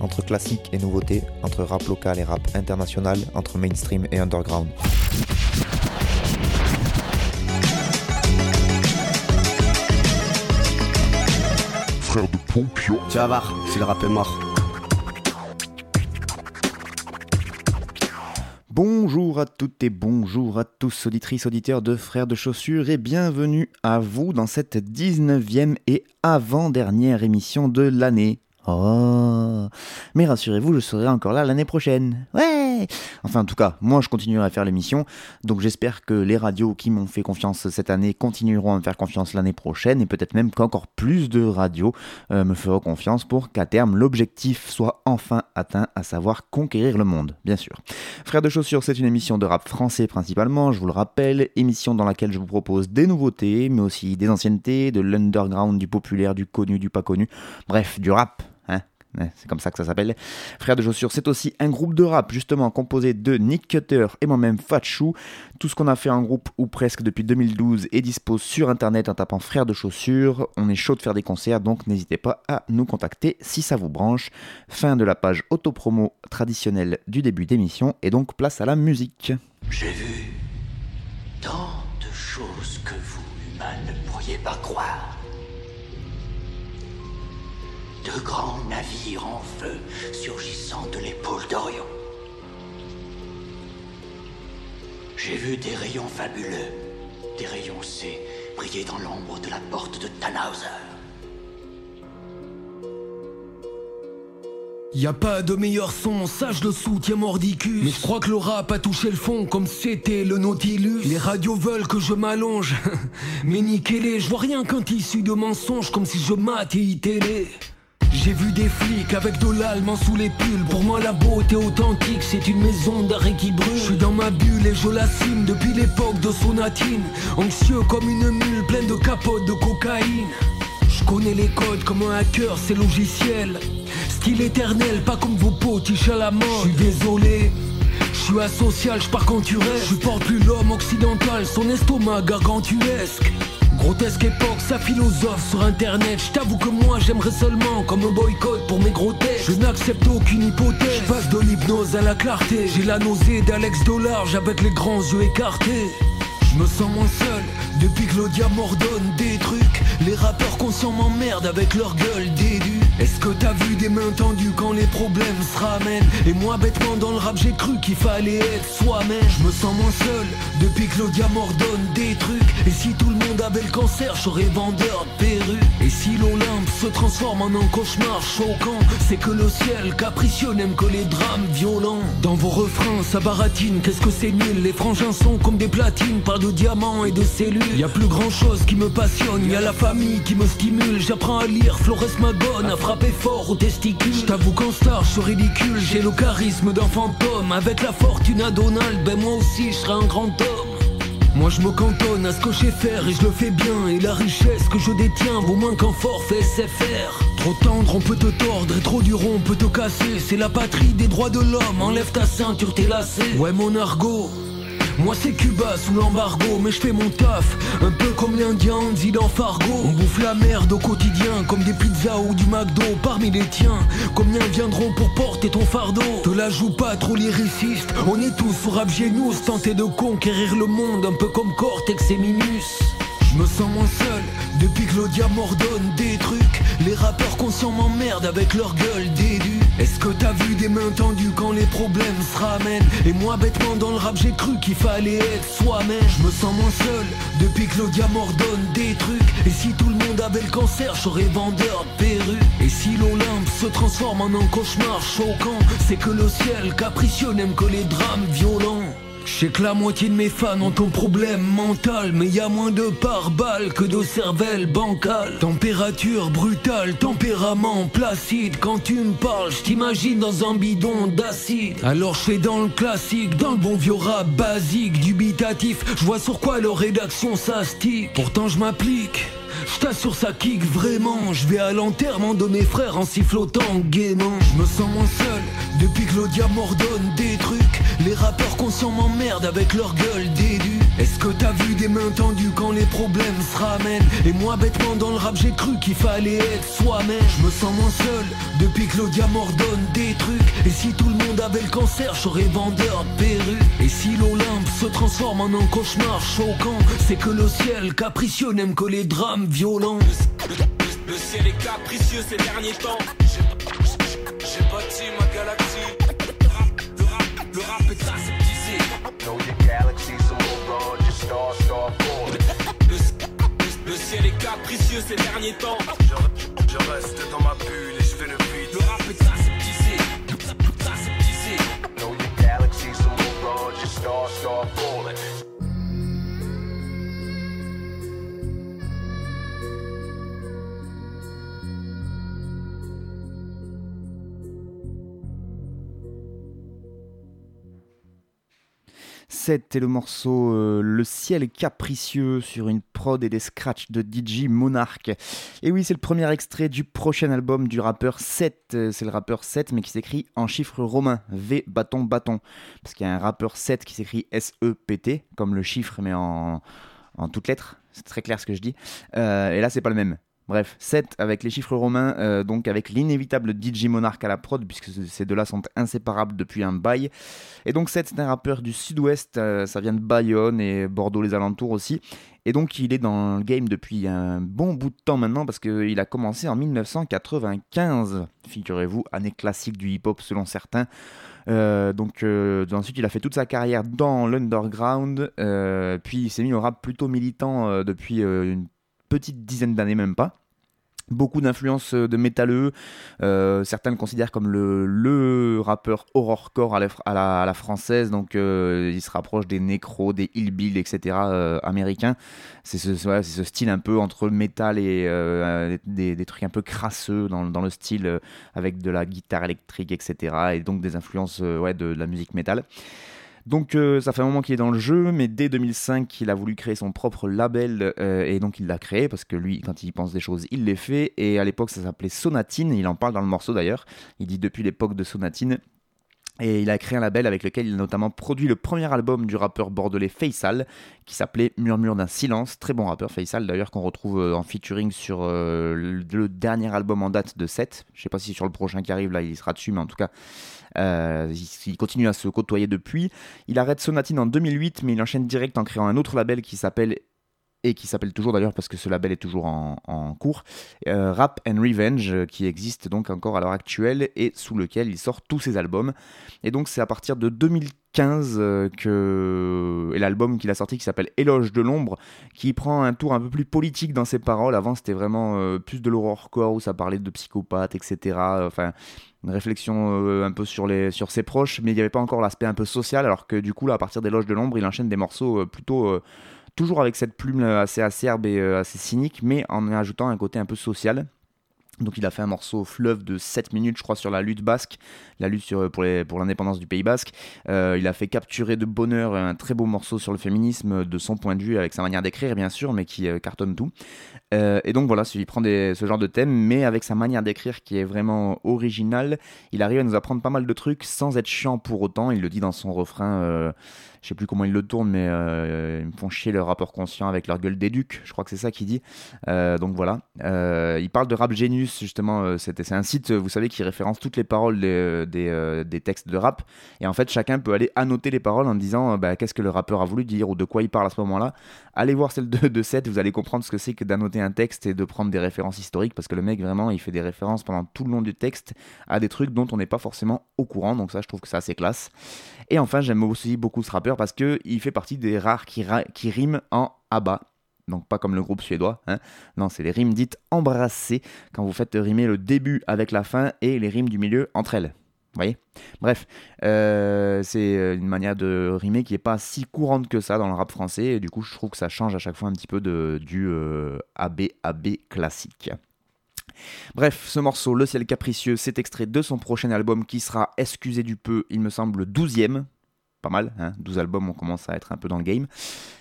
Entre classique et nouveauté, entre rap local et rap international, entre mainstream et underground. Frère de Pompion. Tu vas voir, si le rap est mort. Bonjour à toutes et bonjour à tous, auditrices, auditeurs de Frères de Chaussures, et bienvenue à vous dans cette 19e et avant-dernière émission de l'année. Oh Mais rassurez-vous, je serai encore là l'année prochaine. Ouais Enfin, en tout cas, moi je continuerai à faire l'émission, donc j'espère que les radios qui m'ont fait confiance cette année continueront à me faire confiance l'année prochaine, et peut-être même qu'encore plus de radios euh, me feront confiance pour qu'à terme l'objectif soit enfin atteint, à savoir conquérir le monde, bien sûr. Frères de chaussures, c'est une émission de rap français principalement, je vous le rappelle, émission dans laquelle je vous propose des nouveautés, mais aussi des anciennetés, de l'underground, du populaire, du connu, du pas connu, bref, du rap. Ouais, c'est comme ça que ça s'appelle. Frères de chaussures, c'est aussi un groupe de rap justement composé de Nick Cutter et moi-même Fatchou. Tout ce qu'on a fait en groupe ou presque depuis 2012 est dispo sur internet en tapant Frères de chaussures. On est chaud de faire des concerts donc n'hésitez pas à nous contacter si ça vous branche. Fin de la page autopromo traditionnelle du début d'émission et donc place à la musique. J'ai vu tant de choses que vous, humains, ne pourriez pas croire. De grands navires en feu surgissant de l'épaule d'Orion. J'ai vu des rayons fabuleux, des rayons C, briller dans l'ombre de la porte de Tannhauser. Y a pas de meilleur son, ça je le soutiens mordicus Mais je crois que le rap a touché le fond comme c'était le Nautilus Les radios veulent que je m'allonge Mais niquez-les, je vois rien qu'un tissu de mensonges Comme si je télé j'ai vu des flics avec de l'allemand sous les pulls Pour moi la beauté authentique c'est une maison d'arrêt qui brûle Je suis dans ma bulle et je l'assume depuis l'époque de Sonatine Anxieux comme une mule pleine de capotes de cocaïne je connais les codes comme un hacker, c'est logiciel. Style éternel, pas comme vos potiches à la mode. Je suis désolé. Je suis asocial, je pars quand tu restes. Je porte plus l'homme occidental, son estomac gargantuesque. Grotesque époque, sa philosophe sur internet. Je t'avoue que moi j'aimerais seulement comme un boycott pour mes gros. Je n'accepte aucune hypothèse. Je de l'hypnose à la clarté. J'ai la nausée d'Alex Dollarge avec les grands yeux écartés. Je me sens moins seul depuis l'Odia m'ordonne des trucs. Les rappeurs conscients m'emmerdent avec leur gueule dédue. Est-ce que t'as vu des mains tendues quand les problèmes se ramènent Et moi bêtement dans le rap j'ai cru qu'il fallait être soi-même. Je me sens moins seul depuis que l'Odia m'ordonne des trucs. Et si tout le monde avait le cancer j'aurais vendeur de perruques Et si l'Olympe se transforme en un cauchemar choquant C'est que le ciel capricieux n'aime que les drames violents. Dans vos refrains ça baratine, qu'est-ce que c'est nul? Les frangins sont comme des platines, parlent de diamants et de cellules. Y a plus grand chose qui me passionne, y a la famille qui me stimule. J'apprends à lire. Flores Magone, à frapper fort aux testicules J't'avoue qu'en star je suis ridicule, j'ai le charisme d'un fantôme. Avec la fortune à Donald, ben moi aussi je serai un grand homme. Moi je me cantonne à ce que je sais faire et je le fais bien. Et la richesse que je détiens vaut moins qu'un forfait SFR Trop tendre on peut te tordre. Et trop dur on peut te casser. C'est la patrie des droits de l'homme, enlève ta ceinture t'es lacé Ouais mon argot moi c'est Cuba sous l'embargo, mais je fais mon taf Un peu comme l'Indien dit dans Fargo On bouffe la merde au quotidien Comme des pizzas ou du McDo parmi les tiens Combien viendront pour porter ton fardeau? Te la joue pas trop lyriciste On est tous sur Rap Genius Tenter de conquérir le monde Un peu comme Cortex et Minus je me sens moins seul depuis que l'Odia m'ordonne des trucs. Les rappeurs conscients m'emmerdent avec leur gueule dédue. Est-ce que t'as vu des mains tendues quand les problèmes se ramènent Et moi bêtement dans le rap j'ai cru qu'il fallait être soi-même. Je me sens moins seul depuis que l'Odia m'ordonne des trucs. Et si tout le monde avait le cancer, j'aurais vendeur de perruques. Et si l'Olympe se transforme en un cauchemar choquant, c'est que le ciel capricieux n'aime que les drames violents. Je sais que la moitié de mes fans ont un problème mental, mais y a moins de pare-balles que de cervelle bancale. Température brutale, tempérament placide. Quand tu me parles, je t'imagine dans un bidon d'acide. Alors je fais dans le classique, dans le bon vieux rap basique, dubitatif. Je vois sur quoi leur rédaction s'astique. Pourtant je m'applique. Je t'assure ça kick vraiment Je vais à l'enterrement de mes frères en sifflotant gaiement Je me sens moins seul depuis que Claudia m'ordonne des Les rappeurs conscients m'emmerdent avec leur gueule dédue Est-ce que t'as vu des mains tendues quand les problèmes se ramènent? Et moi bêtement dans le rap j'ai cru qu'il fallait être soi-même. Je me sens moins seul depuis que Claudia m'ordonne des trucs. Et si tout le monde avait le cancer j'aurais vendeur de perruques Et si l'Olympe se transforme en un cauchemar choquant C'est que le ciel capricieux n'aime que les drames violents. Le ciel est capricieux ces derniers temps. J'ai bâti ma galaxie. Ciel est capricieux ces derniers temps. Je, je reste dans ma bulle et je fais le vide. Le rap est aseptisé. Aseptisé. C'était le morceau euh, Le ciel capricieux sur une prod et des scratchs de DJ Monarch. Et oui, c'est le premier extrait du prochain album du rappeur 7. Euh, C'est le rappeur 7, mais qui s'écrit en chiffres romains. V bâton bâton. Parce qu'il y a un rappeur 7 qui s'écrit S-E-P-T, comme le chiffre, mais en, en toutes lettres. C'est très clair ce que je dis. Euh, et là, c'est pas le même. Bref, 7 avec les chiffres romains, euh, donc avec l'inévitable DJ Monarch à la prod, puisque ce- ces deux-là sont inséparables depuis un bail. Et donc 7, c'est un rappeur du sud-ouest, euh, ça vient de Bayonne et Bordeaux les alentours aussi. Et donc il est dans le game depuis un bon bout de temps maintenant, parce qu'il a commencé en 1995, figurez-vous, année classique du hip-hop selon certains. Euh, donc ensuite il a fait toute sa carrière dans l'underground, puis il s'est mis au rap plutôt militant depuis une petite dizaine d'années même pas. Beaucoup d'influences euh, de métalleux, euh, certains le considèrent comme le, le rappeur horrorcore à la, à la, française, donc euh, il se rapproche des nécros, des hillbills, etc. euh, américains. C'est ce, style un peu entre métal et euh, des, trucs un peu crasseux dans, dans le style avec de la guitare électrique, etc. Et donc des influences ouais, de, de la musique métal. Donc euh, ça fait un moment qu'il est dans le jeu, mais dès 2005, il a voulu créer son propre label euh, et donc il l'a créé parce que lui, quand il pense des choses, il les fait. Et à l'époque, ça s'appelait Sonatine. Il en parle dans le morceau d'ailleurs. Il dit depuis l'époque de Sonatine. Et il a créé un label avec lequel il a notamment produit le premier album du rappeur bordelais Faisal, qui s'appelait Murmure d'un silence. Très bon rappeur Faisal d'ailleurs, qu'on retrouve euh, en featuring sur le, dernier album en date de 7. Je sais pas si sur le prochain qui arrive là il sera dessus, mais en tout cas euh, il, continue à se côtoyer depuis. Il arrête Sonatine en 2008, mais il enchaîne direct en créant un autre label qui s'appelle et qui s'appelle toujours d'ailleurs parce que ce label est toujours en, cours, euh, Rap and Revenge, euh, qui existe donc encore à l'heure actuelle et sous lequel il sort tous ses albums. Et donc c'est à partir de 2015 euh, que et l'album qu'il a sorti qui s'appelle Éloge de l'ombre, qui prend un tour un peu plus politique dans ses paroles. Avant c'était vraiment plus de l'horrorcore où ça parlait de psychopathes, etc. Enfin une réflexion un peu sur, les, sur ses proches, mais il n'y avait pas encore l'aspect un peu social, alors que du coup, là, à partir des loges de l'ombre, il enchaîne des morceaux plutôt. Toujours avec cette plume euh, assez acerbe et euh, assez cynique, mais en ajoutant un côté un peu social. Donc il a fait un morceau fleuve de 7 minutes, je crois, sur la lutte basque, la lutte sur, pour, l'indépendance du Pays basque. Euh, il a fait capturer de bonheur un très beau morceau sur le féminisme de son point de vue, avec sa manière d'écrire, bien sûr, mais qui euh, cartonne tout. Euh, et donc voilà, il prend ce genre de thème, mais avec sa manière d'écrire qui est vraiment originale, il arrive à nous apprendre pas mal de trucs sans être chiant pour autant. Il le dit dans son refrain, euh, je sais plus comment il le tourne, mais euh, ils me font chier le rapport conscient avec leur gueule d'éduc, je crois que c'est ça qu'il dit. Euh, donc voilà. Euh, il parle de Rap Genius, justement, c'est un site, vous savez, qui référence toutes les paroles des, textes de rap. Et en fait, chacun peut aller annoter les paroles en disant bah, qu'est-ce que le rappeur a voulu dire ou de quoi il parle à ce moment-là. Allez voir celle de, de 7, vous allez comprendre ce que c'est que d'annoter un texte et de prendre des références historiques, parce que le mec, vraiment, il fait des références pendant tout le long du texte à des trucs dont on n'est pas forcément au courant. Donc ça, je trouve que c'est assez classe. Et enfin, j'aime aussi beaucoup ce rappeur parce qu'il fait partie des rares qui, riment en ABBA. Donc pas comme le groupe suédois, hein. non, c'est les rimes dites embrassées, quand vous faites rimer le début avec la fin et les rimes du milieu entre elles. Vous voyez? Bref, euh, c'est euh, une manière de rimer qui est pas si courante que ça dans le rap français. Et du coup, je trouve que ça change à chaque fois un petit peu de, du euh, AB AB classique. Bref, ce morceau, Le ciel capricieux, c'est extrait de son prochain album qui sera, excusez du peu, il me semble, 12ème. Pas mal, hein 12 albums, on commence à être un peu dans le game.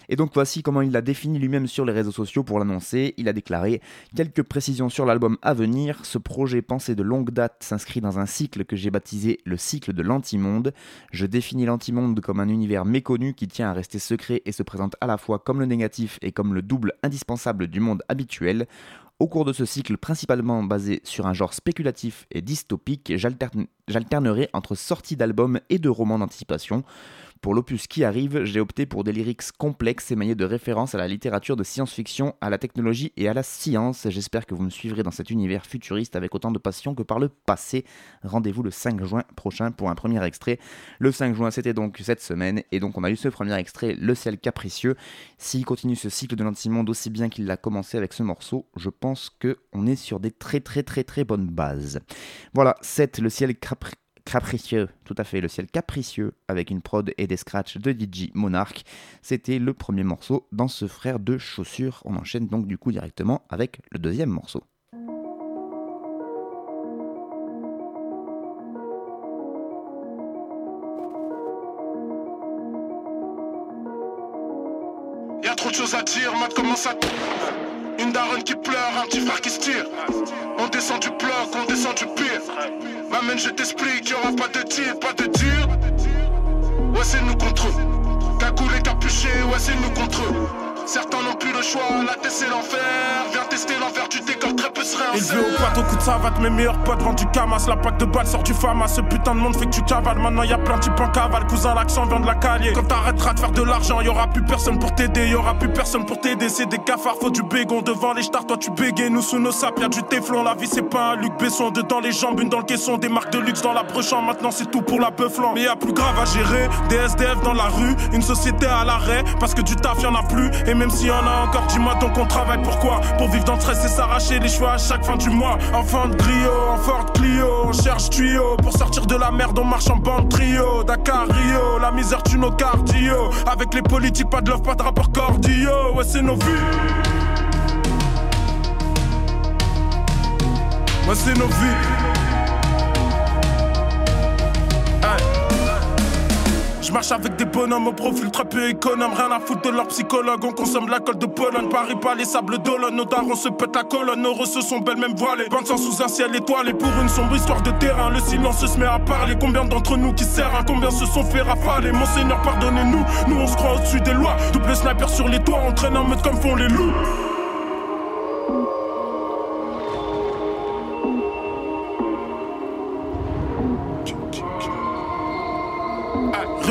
Et donc voici comment il l'a défini lui-même sur les réseaux sociaux pour l'annoncer. Il a déclaré Quelques précisions sur l'album à venir. Ce projet pensé de longue date s'inscrit dans un cycle que j'ai baptisé le cycle de l'antimonde. Je définis l'antimonde comme un univers méconnu qui tient à rester secret et se présente à la fois comme le négatif et comme le double indispensable du monde habituel. Au cours de ce cycle principalement basé sur un genre spéculatif et dystopique, j'alterne- j'alternerai entre sorties d'albums et de romans d'anticipation. Pour l'opus qui arrive, j'ai opté pour des lyrics complexes émaillés de références à la littérature de science-fiction, à la technologie et à la science. J'espère que vous me suivrez dans cet univers futuriste avec autant de passion que par le passé. Rendez-vous le 5 juin prochain pour un premier extrait. Le 5 juin, c'était donc cette semaine, et donc on a eu ce premier extrait, Le ciel capricieux. S'il continue ce cycle de l'antimonde aussi bien qu'il l'a commencé avec ce morceau, je pense que on est sur des très très très très bonnes bases. Voilà, 7, Le ciel capri- capricieux, tout à fait, Le ciel capricieux, avec une prod et des scratchs de DJ Monarch. C'était le premier morceau dans ce frère de chaussures. On enchaîne donc du coup directement avec le deuxième morceau. Trop de choses à dire, commence à. Une daronne qui pleure, un petit frère qui se tire. On descend du bloc, on descend du pire. M'amène, je t'explique, y'aura pas de tir, pas de tir. Ouais, c'est nous contre eux. Cagoule et capuché, ouais, c'est nous contre eux. Certains n'ont plus le choix, la tête c'est l'enfer. Viens tester l'envers du décor, très peu serait Élevé au plateau, coup de savate, mes meilleurs potes vendent du camas. La plaque de balle sort du fama. Ce putain de monde fait que tu cavales. Maintenant y a plein de types en cavale. Cousin, l'accent vient de la calier. Quand t'arrêteras de faire de l'argent, y aura plus personne pour t'aider. Y aura plus personne pour t'aider. C'est des cafards, faut du bégon. Devant les stars, toi tu bégayes. Nous sous nos sapes, y'a du téflon. La vie c'est pas un Luc Besson. Dedans les jambes, une dans le caisson. Des marques de luxe dans la brochan. Maintenant c'est tout pour la beuflan. Mais y a plus grave à gérer. Des SDF dans la rue. Une société à l'arrêt. Parce que du taf y'en a plus. Et même s'il y en a encore, dis-moi donc on travaille pourquoi? Pour vivre dans le stress et s'arracher les choix à chaque fin du mois. Enfant de Brio, en Ford Clio, on cherche tuyau. Pour sortir de la merde, on marche en bande trio. Dakar, Rio, la misère tue nos cardio. Avec les politiques, pas de love, pas de rapport cordio. Ouais, c'est nos vies. Ouais, c'est nos vies. Je marche avec des bonhommes au profil très peu économe, rien à foutre de leur psychologue. On consomme la colle de Pologne, Paris, pas les sables d'Olonne. Nos darons se pètent la colonne, nos rosses sont belles, même voilées. 25 sous un ciel étoilé pour une sombre histoire de terrain. Le silence se met à parler. Combien d'entre nous qui sert un Combien se sont fait rafaler? Monseigneur, pardonnez-nous. Nous, on se croit au-dessus des lois. Double sniper sur les toits, on traîne en meute comme font les loups.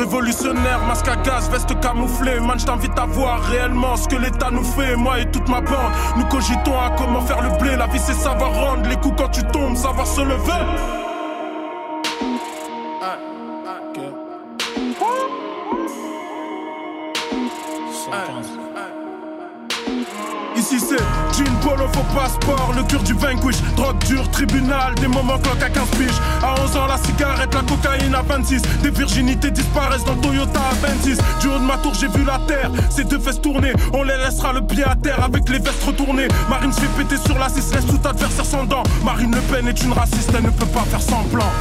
Révolutionnaire, masque à gaz, veste camouflée. Man, je t'invite à voir réellement ce que l'État nous fait. Moi et toute ma bande, nous cogitons à comment faire le blé. La vie, c'est savoir rendre les coups quand tu tombes, savoir se lever. Ici c'est jean polo faux passeport, le cure du vanquish, drogue dure, tribunal, des moments clock à 15 piges. À 11 ans la cigarette, la cocaïne à 26, des virginités disparaissent dans le Toyota à 26. Du haut de ma tour j'ai vu la terre, ces deux fesses tourner, on les laissera le pied à terre avec les vestes retournées. Marine se fait péter sur la 6, laisse tout adversaire sans dents. Marine Le Pen est une raciste, elle ne peut pas faire semblant.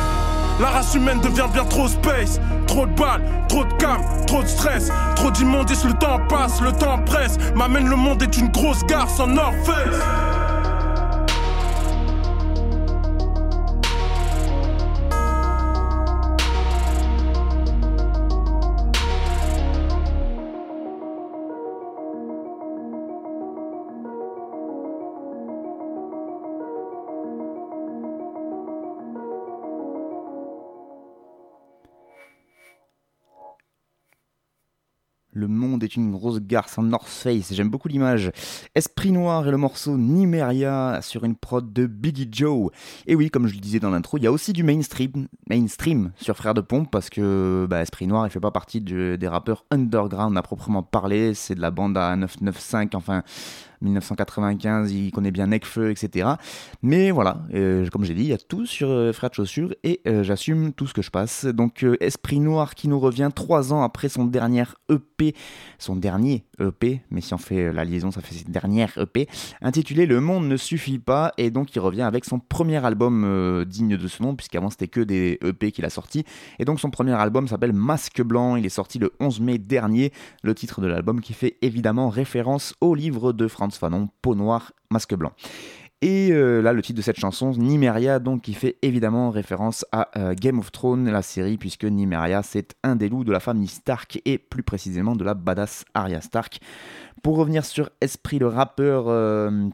La race humaine devient bien trop space. Trop de balles, trop de cam, trop de stress. Trop d'immondices, le temps passe, le temps presse. M'amène le monde est une grosse gare sans North Le monde est une grosse garce en North Face, j'aime beaucoup l'image. Esprit Noir et le morceau Nimeria sur une prod de Biggie Joe. Et oui, comme je le disais dans l'intro, il y a aussi du mainstream, mainstream sur Frères de Pompe parce que bah, Esprit Noir il fait pas partie de- des rappeurs underground à proprement parler, c'est de la bande à 995, enfin 1995, il connaît bien Necfeu, etc. Mais voilà, euh, comme j'ai dit, il y a tout sur euh, de Chaussures et euh, j'assume tout ce que je passe. Donc euh, Esprit Noir qui nous revient trois ans après son dernier EP, son dernier EP, mais si on fait la liaison, ça fait ses dernières EP, intitulé Le Monde ne suffit pas, et donc il revient avec son premier album digne de ce nom, puisqu'avant c'était que des EP qu'il a sorti, et donc son premier album s'appelle Masque Blanc, il est sorti le 11 mai dernier, le titre de l'album qui fait évidemment référence au livre de Franz Fanon, Peau Noire, Masque Blanc. Et euh, là, le titre de cette chanson, Nimeria, donc, qui fait évidemment référence à euh, Game of Thrones, la série, puisque Nimeria, c'est un des loups de la famille Stark, et plus précisément de la badass Arya Stark. Pour revenir sur Esprit, le rappeur... euh,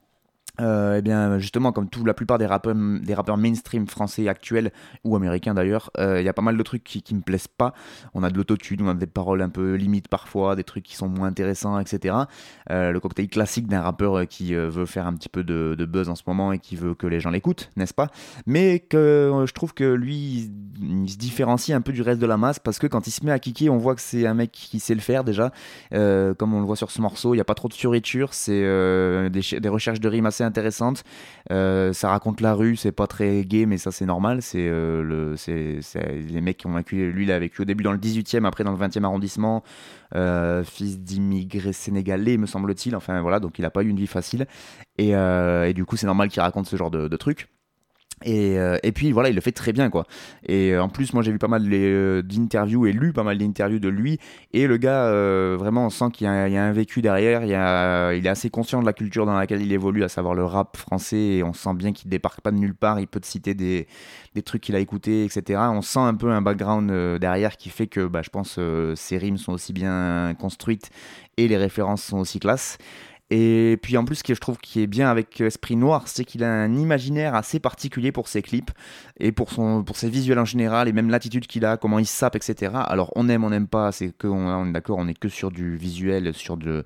euh, eh bien, justement, comme tout, la plupart des rappeurs, des rappeurs mainstream français actuels ou américains d'ailleurs, euh, il y a pas mal de trucs qui, qui me plaisent pas. On a de l'autotune, on a des paroles un peu limites parfois, des trucs qui sont moins intéressants, etc. Euh, le cocktail classique d'un rappeur euh, qui veut faire un petit peu de, buzz en ce moment et qui veut que les gens l'écoutent, n'est-ce pas? Mais que je trouve que lui, il, se différencie un peu du reste de la masse parce que quand il se met à kicker, on voit que c'est un mec qui sait le faire déjà. Comme on le voit sur ce morceau, il n'y a pas trop de fioriture, c'est des, des recherches de rimes assez intéressantes. Euh, ça raconte la rue, c'est pas très gay, mais ça c'est normal. C'est euh, le, c'est, les mecs qui ont vécu. Lui, il a vécu au début dans le 18e, après dans le 20e arrondissement. Euh, fils d'immigrés sénégalais, me semble-t-il. Enfin voilà, donc il a pas eu une vie facile. Et, du coup, c'est normal qu'il raconte ce genre de trucs. Et, euh, et puis voilà, il le fait très bien quoi. Et euh, en plus, moi j'ai vu pas mal euh, d'interviews et lu pas mal d'interviews de lui. Et le gars, vraiment, on sent qu'il y, a un vécu derrière. Il, est assez conscient de la culture dans laquelle il évolue, à savoir le rap français. Et on sent bien qu'il débarque pas de nulle part. Il peut te citer des, trucs qu'il a écoutés, etc. On sent un peu un background derrière qui fait que bah, je pense ses rimes sont aussi bien construites et les références sont aussi classes. Et puis en plus, ce que je trouve qui est bien avec Esprit Noir, c'est qu'il a un imaginaire assez particulier pour ses clips et pour, son, pour ses visuels en général et même l'attitude qu'il a, comment il sape, etc. Alors on aime, on n'aime pas, c'est que on, est d'accord, on est que sur du visuel, sur de,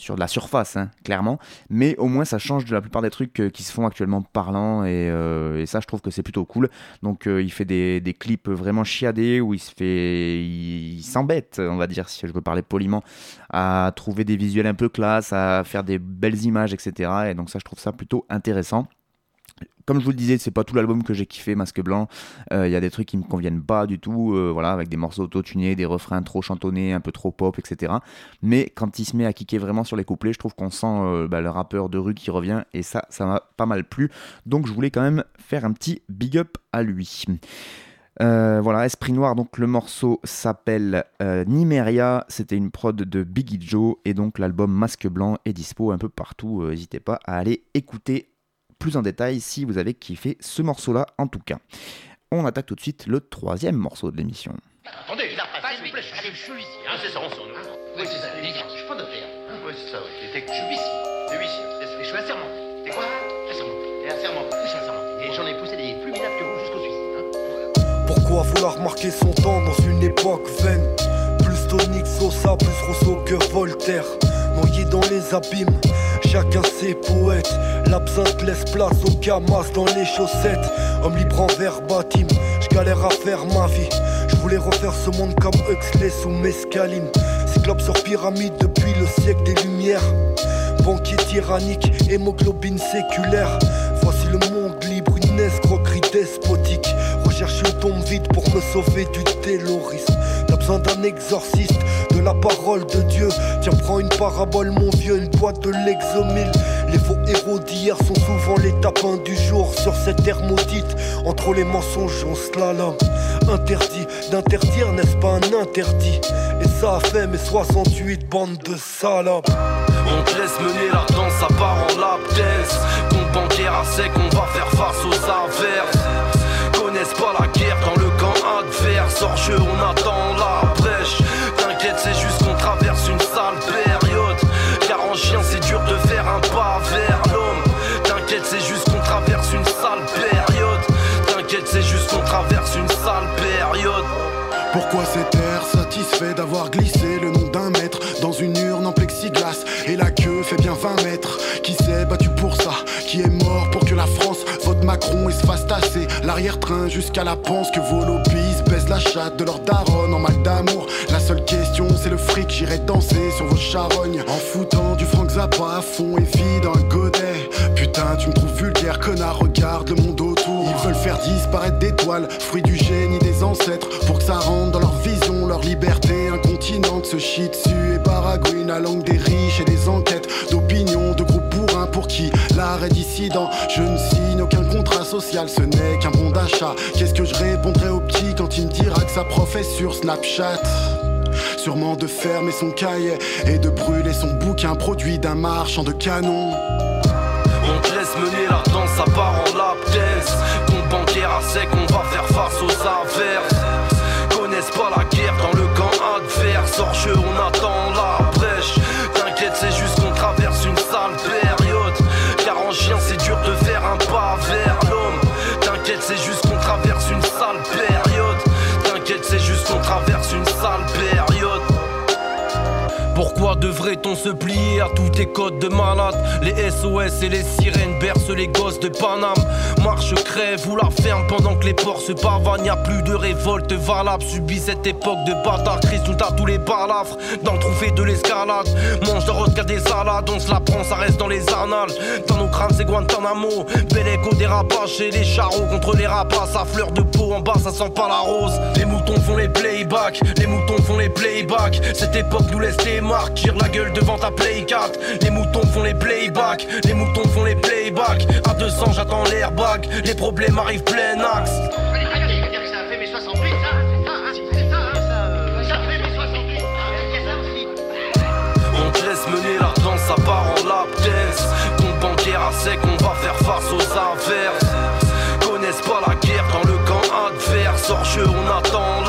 sur de la surface, hein, clairement. Mais au moins ça change de la plupart des trucs euh, qui se font actuellement parlant et, euh, et ça je trouve que c'est plutôt cool. Donc euh, il fait des, des clips vraiment chiadés où il se fait, il s'embête, on va dire si je veux parler poliment, à trouver des visuels un peu classe, à faire des belles images, etc. Et donc ça je trouve ça plutôt intéressant. Comme je vous le disais, c'est pas tout l'album que j'ai kiffé, Masque Blanc. Il y a des trucs qui me conviennent pas du tout, euh, voilà, avec des morceaux auto-tunés, des refrains trop chantonnés, un peu trop pop, etc. Mais quand il se met à kicker vraiment sur les couplets, je trouve qu'on sent euh, bah, le rappeur de rue qui revient, et ça, ça m'a pas mal plu. Donc je voulais quand même faire un petit big up à lui. Euh, voilà, Esprit Noir, donc le morceau s'appelle euh, Nimeria, c'était une prod de Biggie Joe, et donc l'album Masque Blanc est dispo un peu partout, euh, n'hésitez pas à aller écouter plus en détail si vous avez kiffé ce morceau-là en tout cas. On attaque tout de suite le troisième morceau de l'émission. Attendez, je pas, s'il vous plaît, allez, je suis ici. Hein, c'est ça, on s'en Oui, c'est ça, les gars, je suis pas notaire. Oui, c'est ça, oui. Je suis huissier. T'es huissier. Je suis assermenté. T'es quoi? Assermenté. T'es assermenté. Vouloir marquer son temps dans une époque vaine. Plus tonique, Sosa, plus Rousseau que Voltaire. Noyé dans les abîmes, chacun ses poètes. L'absinthe laisse place au camas dans les chaussettes. Homme libre en verbatim, je galère à faire ma vie. Je voulais refaire ce monde comme Huxley sous Mescaline. Cyclope sur pyramide depuis le siècle des lumières. Banquier tyrannique, hémoglobine séculaire. Voici le monde libre, une escroquerie despotique Une tombe vide pour me sauver du terrorisme. T'as besoin d'un exorciste, de la parole de Dieu. Tiens prends une parabole mon vieux, une boîte de l'exomile. Les faux héros d'hier sont souvent les tapins du jour Sur cette terre maudite, entre les mensonges on slalom. Interdit d'interdire, n'est-ce pas un interdit? Et ça a fait mes 68 bandes de salopes. On te laisse mener la danse, ça part en lap dance Compte bancaire à sec, va faire face aux averses Pas la guerre dans le camp adverse. Hors jeu, on attend la brèche. T'inquiète, c'est juste qu'on traverse une sale période. Car en chien, c'est dur de faire un pas vers l'homme. T'inquiète, c'est juste qu'on traverse une sale période. T'inquiète, c'est juste qu'on traverse une sale période. Pourquoi cet air satisfait d'avoir glissé le nom d'un maître dans une urne en plexiglas Et la queue fait bien 20 mètres? Qui s'est battu pour ça? Qui est mort pour que la France vote Macron et se fasse tasser? Jusqu'à la panse que vos lobbies baissent la chatte de leur daronne en mal d'amour. La seule question, c'est le fric, j'irai danser sur vos charognes. En foutant du Frank Zappa à fond et vide un godet. Putain, tu me trouves vulgaire, connard, regarde le monde autour. Ils veulent faire disparaître des toiles, fruit du génie des ancêtres. Pour que ça rentre dans leur vision, leur liberté incontinente. Ce shit dessus et baragouine, la langue des riches et des enquêtes d'opinion, de groupes bourrins pour qui dissident. Je ne signe aucun contrat social, ce n'est qu'un bon d'achat. Qu'est-ce que je répondrai au petit quand il me dira que sa prof est sur Snapchat? Sûrement de fermer son cahier et de brûler son bouquin produit d'un marchand de canon. On te laisse mener la danse, ça part en lap dance. Compte bancaire à sec, on va faire face aux averses. Connaissent pas la guerre dans le camp adverse. Jeu, on Pourquoi devrait-on se plier à tous tes codes de malade? Les SOS et les sirènes bercent les gosses de Paname. Marche crève ou la ferme pendant que les ports se pavanent. Y'a plus de révolte valable Subis cette époque de bâtard. Résultat tous les balafres Dans le trophée de l'escalade. Mange de qu'à des salades On se la prend ça reste dans les annales. Dans nos crânes c'est Guantanamo. Des rapaces et les charros contre les rapaces. À fleur de peau en bas ça sent pas la rose. Les moutons font les playbacks Les moutons font les playbacks. Cette époque nous laisse les marques. Tire la devant ta play 4 Les moutons font les playbacks Les moutons font les playbacks. À 200 j'attends l'airbag Les problèmes arrivent plein axe. Ça fait mes 68, ça C'est ça, Ça fait mes 68 ça aussi On te laisse mener la danse, ça part en lap dance Compte bancaire à sec, on va faire face aux averses Connaissent pas la guerre dans le camp adverse. Hors jeu, on attend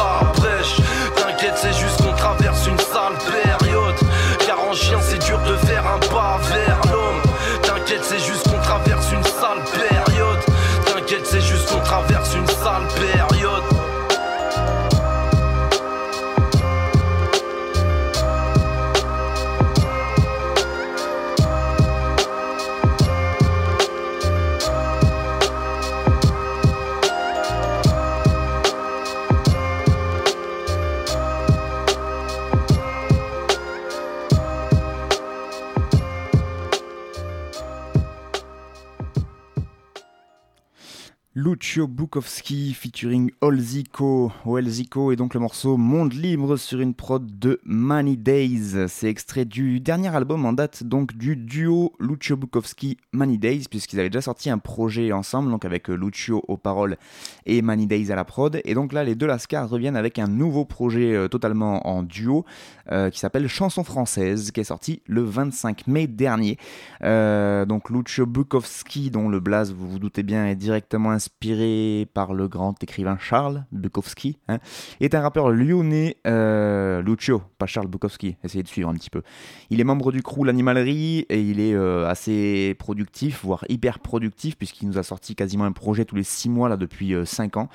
Bukowski featuring Olzico. Olzico et donc le morceau Monde libre sur une prod de Many Days. C'est extrait du dernier album en date donc du duo Lucio Bukowski Many Days puisqu'ils avaient déjà sorti un projet ensemble avec Lucio aux paroles et Many Days à la prod et donc là les deux Lascars reviennent avec un nouveau projet euh, totalement en duo euh, qui s'appelle Chanson française qui est sorti le 25 mai dernier. Euh, donc Lucio Bukowski dont le blaze vous vous doutez bien est directement inspiré par le grand écrivain Charles Bukowski, hein, est un rappeur lyonnais, euh, Lucio, pas Charles Bukowski, essayez de suivre un petit peu. Il est membre du crew L'Animalerie et il est euh, assez productif, voire hyper productif, puisqu'il nous a sorti quasiment un projet tous les 6 mois là depuis 5 ans.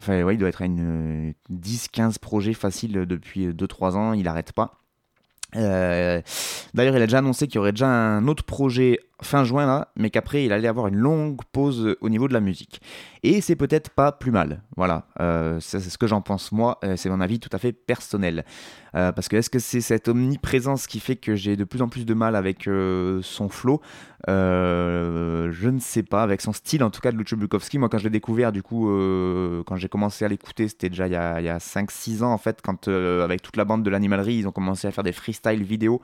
Enfin, ouais, il doit être à une 10-15 projets faciles depuis 2-3 ans, il n'arrête pas. Euh, D'ailleurs, il a déjà annoncé qu'il y aurait déjà un autre projet fin juin là, mais qu'après il allait avoir une longue pause au niveau de la musique. Et c'est peut-être pas plus mal. Voilà, euh, c'est ce que j'en pense moi. Euh, c'est mon avis tout à fait personnel. Euh, parce que est-ce que c'est cette omniprésence qui fait que j'ai de plus en plus de mal avec son flow? Je ne sais pas. Avec son style en tout cas de Lucio Bukowski. Moi, quand je l'ai découvert, du coup, quand j'ai commencé à l'écouter, c'était déjà il y a, a 5-6 ans en fait, quand avec toute la bande de l'animalerie, ils ont commencé à faire des freestyle vidéo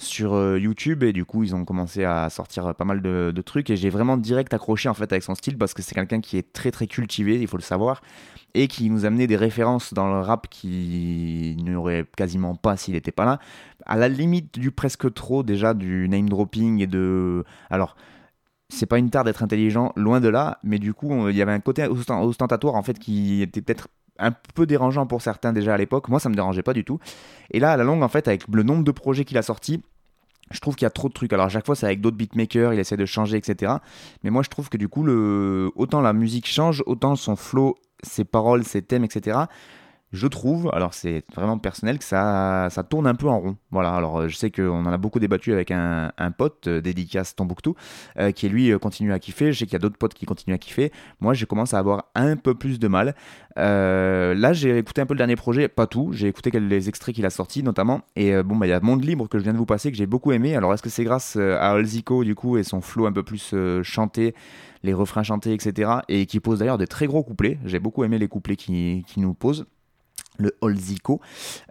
sur euh, YouTube et du coup ils ont commencé à sortir euh, pas mal de, trucs et j'ai vraiment direct accroché en fait avec son style parce que c'est quelqu'un qui est très très cultivé, il faut le savoir et qui nous amenait des références dans le rap qui n'y aurait quasiment pas s'il n'était pas là, à la limite du presque trop déjà du name dropping et de alors c'est pas une tare d'être intelligent, loin de là, mais du coup, il y avait un côté ostent- ostentatoire en fait qui était peut-être un peu dérangeant pour certains déjà à l'époque. Moi, ça me dérangeait pas du tout. Et là, à la longue, en fait, avec le nombre de projets qu'il a sortis, je trouve qu'il y a trop de trucs. Alors, à chaque fois, c'est avec d'autres beatmakers, il essaie de changer, etc. Mais moi, je trouve que du coup, le... autant la musique change, autant son flow, ses paroles, ses thèmes, etc je trouve, alors c'est vraiment personnel, que ça, ça tourne un peu en rond. Voilà, alors euh, je sais qu'on en a beaucoup débattu avec un, pote, euh, dédicace Tombouctou, euh, qui lui euh, continue à kiffer. Je sais qu'il y a d'autres potes qui continuent à kiffer. Moi, j'ai commencé à avoir un peu plus de mal. Là, j'ai écouté un peu le dernier projet, pas tout, j'ai écouté les extraits qu'il a sortis notamment. Et bon, bah, il y a Monde Libre que je viens de vous passer, que j'ai beaucoup aimé. Alors, est-ce que c'est grâce à Olzico, du coup, et son flow un peu plus chanté les refrains chantés, etc. Et qui pose d'ailleurs des très gros couplets. J'ai beaucoup aimé les couplets qui, qui nous posent le Holzico.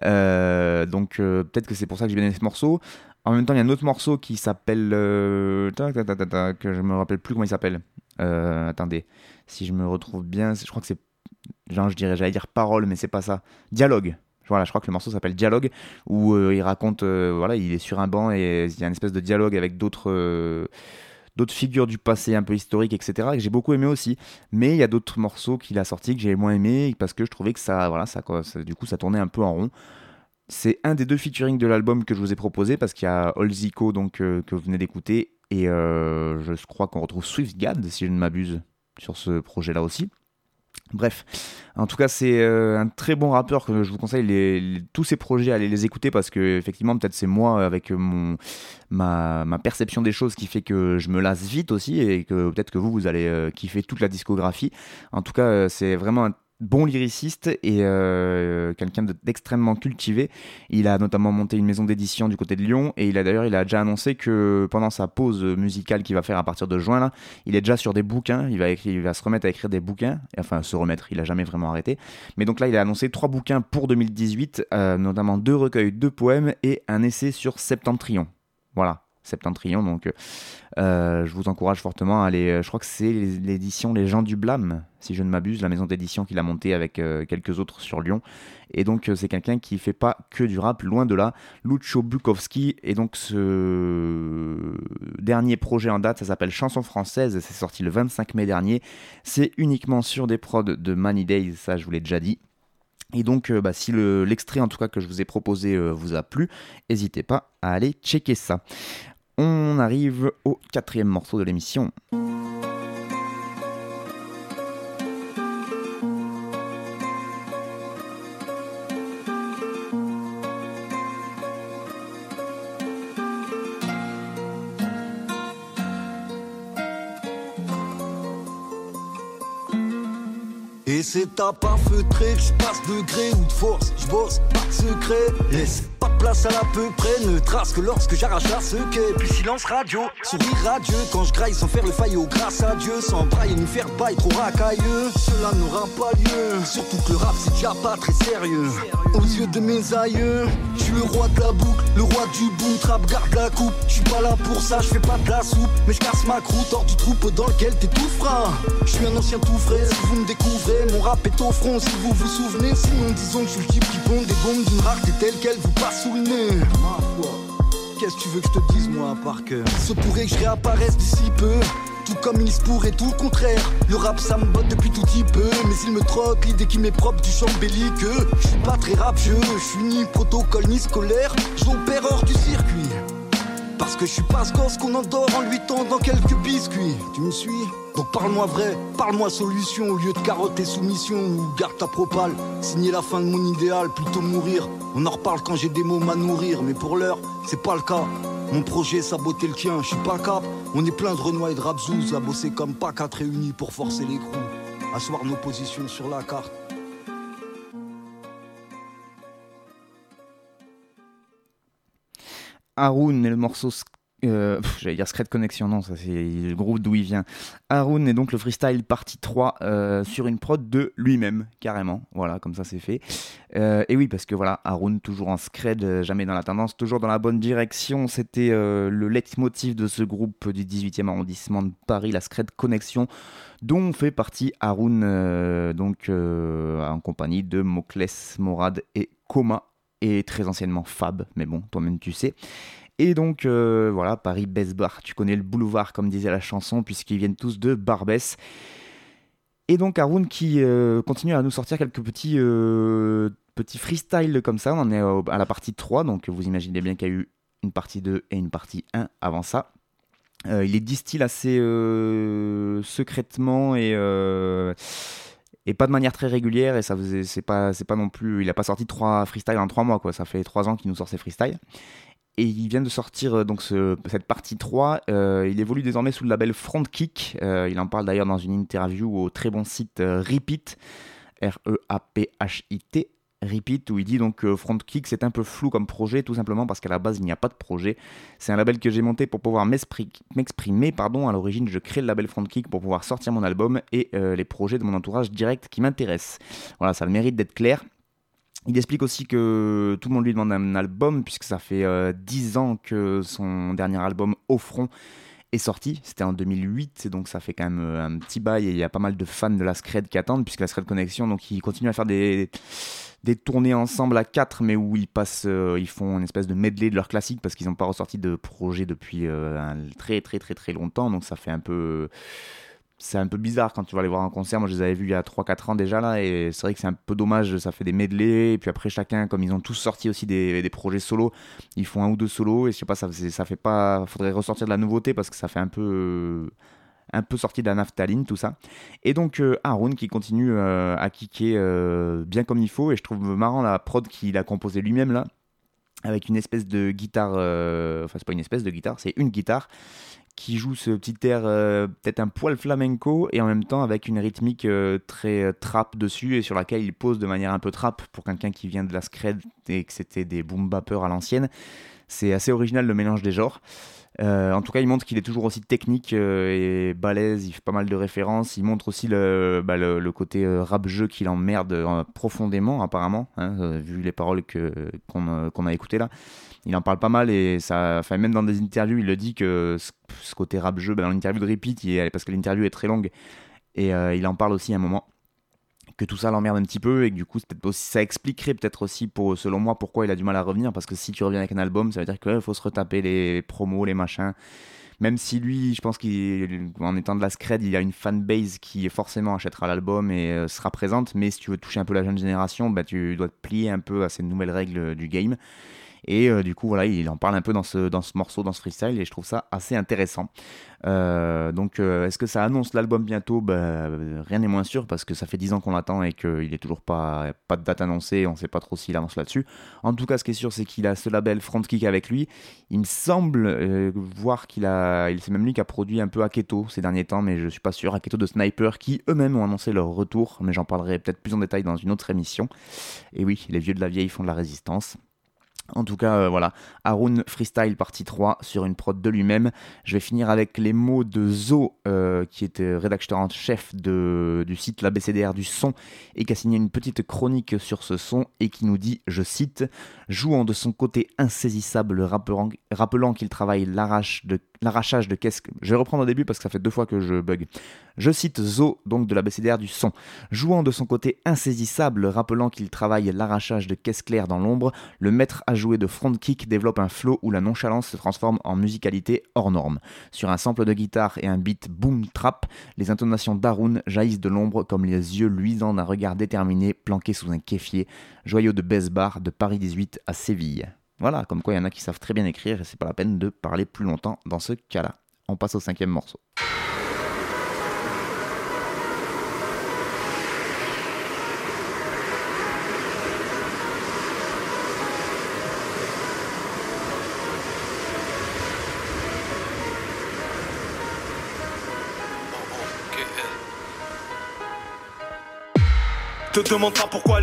Euh, donc euh, peut-être que c'est pour ça que j'ai bien aimé ce morceau. En même temps, il y a un autre morceau qui s'appelle... euh, que je me rappelle plus comment il s'appelle. Euh, attendez, si je me retrouve bien, je crois que c'est... Genre, je dirais, j'allais dire parole, mais c'est pas ça. Dialogue. Voilà, je crois que le morceau s'appelle Dialogue, où il raconte, voilà, il est sur un banc et il y a une espèce de dialogue avec d'autres... d'autres figures du passé un peu historiques, etc., que j'ai beaucoup aimé aussi. Mais il y a d'autres morceaux qu'il a sortis que j'ai moins aimé parce que je trouvais que ça, voilà, ça, du coup, ça tournait un peu en rond. C'est un des deux featuring de l'album que je vous ai proposé parce qu'il y a Olzico donc euh, que vous venez d'écouter et euh, je crois qu'on retrouve SwiftGad si je ne m'abuse sur ce projet-là aussi. Bref, en tout cas, c'est euh, un très bon rappeur que je vous conseille tous ces projets, allez les écouter parce que effectivement, peut-être c'est moi avec mon ma, ma perception des choses qui fait que je me lasse vite aussi et que peut-être que vous vous allez euh, kiffer toute la discographie. En tout cas, euh, c'est vraiment un bon lyriciste et euh, quelqu'un de- d'extrêmement cultivé. Il a notamment monté une maison d'édition du côté de Lyon et il a d'ailleurs il a déjà annoncé que pendant sa pause musicale qu'il va faire à partir de juin là, il est déjà sur des bouquins. Il va écrire, il va se remettre à écrire des bouquins. Enfin se remettre, il a jamais vraiment arrêté. Mais donc là il a annoncé trois bouquins pour 2018, euh, notamment deux recueils de poèmes et un essai sur Septentrion. Voilà. Septentrion, donc euh, je vous encourage fortement à aller. euh, Je crois que c'est l'édition Les gens du blâme, si je ne m'abuse, la maison d'édition qu'il a montée avec euh, quelques autres sur Lyon. Et donc c'est quelqu'un qui fait pas que du rap, loin de là. Lucho Bukowski. Et donc ce dernier projet en date, ça s'appelle Chanson française. C'est sorti le 25 mai dernier. C'est uniquement sur des prods de Money Days, ça je vous l'ai déjà dit. Et donc, euh, bah, si le- l'extrait en tout cas que je vous ai proposé euh, vous a plu, n'hésitez pas à aller checker ça. On arrive au quatrième morceau de l'émission. Et c'est à pas feutré que je passe de gré ou de force. Je bosse, pas de secret. Laisse pas place à l'à peu près. Ne trace que lorsque j'arrache la sequette. Puis silence radio, sourire radieux. Quand je graille sans faire le faillot. Grâce à Dieu, sans braille et nous faire bail trop racailleux. Cela n'aura pas lieu. Surtout que le rap c'est déjà pas très sérieux. Aux yeux de mes aïeux, je suis le roi de la boucle, le roi du boom, trap, garde la coupe. Je suis pas là pour ça, je fais pas de la soupe. Mais je casse ma croûte hors du troupeau dans lequel frein. Je suis un ancien tout frais, si vous me découvrez, mon rap est au front, si vous vous souvenez. Sinon, disons que je suis le type qui pond des bombes d'une rareté telle qu'elle vous passe sous le nez. Ma foi. Qu'est-ce que tu veux que je te dise, moi, par cœur Se pourrait que je réapparaisse d'ici peu? Tout comme il se pourrait tout le contraire. Le rap, ça me botte depuis tout petit peu. Mais il me troque l'idée qui m'est propre du champ belliqueux. Je suis pas très rapieux, je suis ni protocole ni scolaire. J'opère hors du circuit. Parce que je suis pas ce gosse qu'on endort en lui tendant quelques biscuits. Tu me suis? Donc parle-moi vrai, parle-moi solution au lieu de carotte et soumission ou garde ta propale. Signer la fin de mon idéal, plutôt mourir. On en reparle quand j'ai des mots à nourrir, mais pour l'heure, c'est pas le cas. Mon projet, saboter le tien, je suis pas cap. On est plein de Renois et de Rabzouz à bosser comme pas quatre réunis pour forcer les crews. Asseoir nos positions sur la carte. Haroun et le morceau. Euh, J'allais dire Secret Connection, non, ça c'est le groupe d'où il vient. Haroun est donc le freestyle partie 3 euh, sur une prod de lui-même, carrément. Voilà, comme ça c'est fait. Euh, et oui, parce que voilà, Haroun, toujours en scred, jamais dans la tendance, toujours dans la bonne direction. C'était le leitmotiv de ce groupe du 18e arrondissement de Paris, la Scred Connection, dont fait partie Haroun, donc en compagnie de Mokles, Morad et Koma, et très anciennement Fab, mais bon, toi-même tu sais. Et donc euh, voilà, Paris Besbar, tu connais le boulevard comme disait la chanson, puisqu'ils viennent tous de Barbès. Et donc Haroun qui euh, continue à nous sortir quelques petits, euh, petits freestyles comme ça, on en est à la partie 3, donc vous imaginez bien qu'il y a eu une partie 2 et une partie 1 avant ça. Il les distille assez secrètement et, et pas de manière très régulière. Et ça faisait c'est pas c'est pas non plus il a pas sorti trois freestyles en trois mois quoi. Ça fait trois ans qu'il nous sort ses freestyles et il vient de sortir euh, donc ce- cette partie 3 Euh, il évolue désormais sous le label Frontkick Euh, il en parle d'ailleurs dans une interview au très bon site euh, Repeat R E A P H I T Repeat où il dit donc euh, Frontkick c'est un peu flou comme projet tout simplement parce qu'à la base il n'y a pas de projet. C'est un label que j'ai monté pour pouvoir m'exprimer pardon à l'origine je crée le label Frontkick pour pouvoir sortir mon album et les projets de mon entourage direct qui m'intéressent. Voilà ça a le mérite d'être clair il explique aussi que tout le monde lui demande un album, puisque ça fait euh, 10 ans que son dernier album Au front est sorti. C'était en 2008, donc ça fait quand même euh, un petit bail et il y a pas mal de fans de la Scred qui attendent, puisque la Scred Connection, donc ils continuent à faire des, tournées ensemble à 4, mais où ils passent, euh, ils font une espèce de medley de leurs classiques, parce qu'ils n'ont pas ressorti de projet depuis euh, un très très très très longtemps, donc ça fait un peu c'est un peu bizarre quand tu vas les voir en concert. Moi, je les avais vus il y a 3-4 ans déjà là, et c'est vrai que c'est un peu dommage. Ça fait des medley, et puis après, chacun, comme ils ont tous sorti aussi des, des projets solo, ils font un ou deux solos, et je sais pas, ça, ça fait pas. Faudrait ressortir de la nouveauté parce que ça fait un peu. un peu sorti de la naphtaline, tout ça. Et donc, euh, Haroun qui continue euh, à kicker euh, bien comme il faut, et je trouve marrant la prod qu'il a composée lui-même là, avec une espèce de guitare. euh, Enfin, c'est pas une espèce de guitare, c'est une guitare qui joue ce petit air euh, peut-être un poil flamenco et en même temps avec une rythmique euh, très euh, trap dessus et sur laquelle il pose de manière un peu trap pour quelqu'un qui vient de la scred et que c'était des boom bappers à l'ancienne. C'est assez original le mélange des genres. En tout cas, il montre qu'il est toujours aussi technique et balèze, il fait pas mal de références. Il montre aussi le, bah, côté rap-jeu qui l'emmerde profondément, apparemment, hein, vu les paroles qu'on a écoutées là. Il en parle pas mal et ça, enfin, même dans des interviews, il le dit que ce, côté rap-jeu, bah, dans l'interview de Repeat, il parce que l'interview est très longue, et euh, il en parle aussi à un moment que tout ça l'emmerde un petit peu et que du coup ça expliquerait peut-être aussi pour selon moi pourquoi il a du mal à revenir parce que si tu reviens avec un album ça veut dire qu'il faut se retaper les promos les machins. Même si lui je pense qu'en étant de la scred il a une fanbase qui forcément achètera l'album et euh, sera présente mais si tu veux toucher un peu la jeune génération bah, tu dois te plier un peu à ces nouvelles règles du game et euh, du coup, voilà, il en parle un peu dans ce, morceau, dans ce freestyle, et je trouve ça assez intéressant. Euh, donc, euh, est-ce que ça annonce l'album bientôt? Euh, Rien n'est moins sûr, parce que ça fait 10 ans qu'on l'attend et qu'il est toujours pas, de date annoncée, on sait pas trop s'il avance là-dessus. En tout cas, ce qui est sûr, c'est qu'il a ce label Frontkick avec lui. Il me semble voir qu'il a. il- C'est même lui qui a produit un peu Aketo ces derniers temps, mais je suis pas sûr. Aketo de Sniper, qui eux-mêmes ont annoncé leur retour, mais j'en parlerai peut-être plus en détail dans une autre émission. Et oui, les vieux de la vieille font de la résistance. En tout cas, euh, voilà, Haroun Freestyle partie 3 sur une prod de lui-même. Je vais finir avec les mots de Zo, euh, qui était rédacteur en chef du site l'ABCDR du son et qui a signé une petite chronique sur ce son et qui nous dit, je cite, jouant de son côté insaisissable, rappelant qu'il travaille l'arrache de- l'arrachage de caisses. Je vais reprendre au début parce que ça fait deux fois que je bug. Je cite Zo, donc de l'ABCDR du son. Jouant de son côté insaisissable, rappelant qu'il travaille l'arrachage de caisses claires dans l'ombre, le maître à jouer de front kick développe un flow où la nonchalance se transforme en musicalité hors norme. Sur un sample de guitare et un beat boom trap, les intonations d'Haroun jaillissent de l'ombre comme les yeux luisants d'un regard déterminé planqué sous un kéfier, joyau de baisse bar de Paris 18 à Séville. Voilà, comme quoi il y en a qui savent très bien écrire et c'est pas la peine de parler plus longtemps dans ce cas-là. On passe au cinquième morceau. Te demande pourquoi.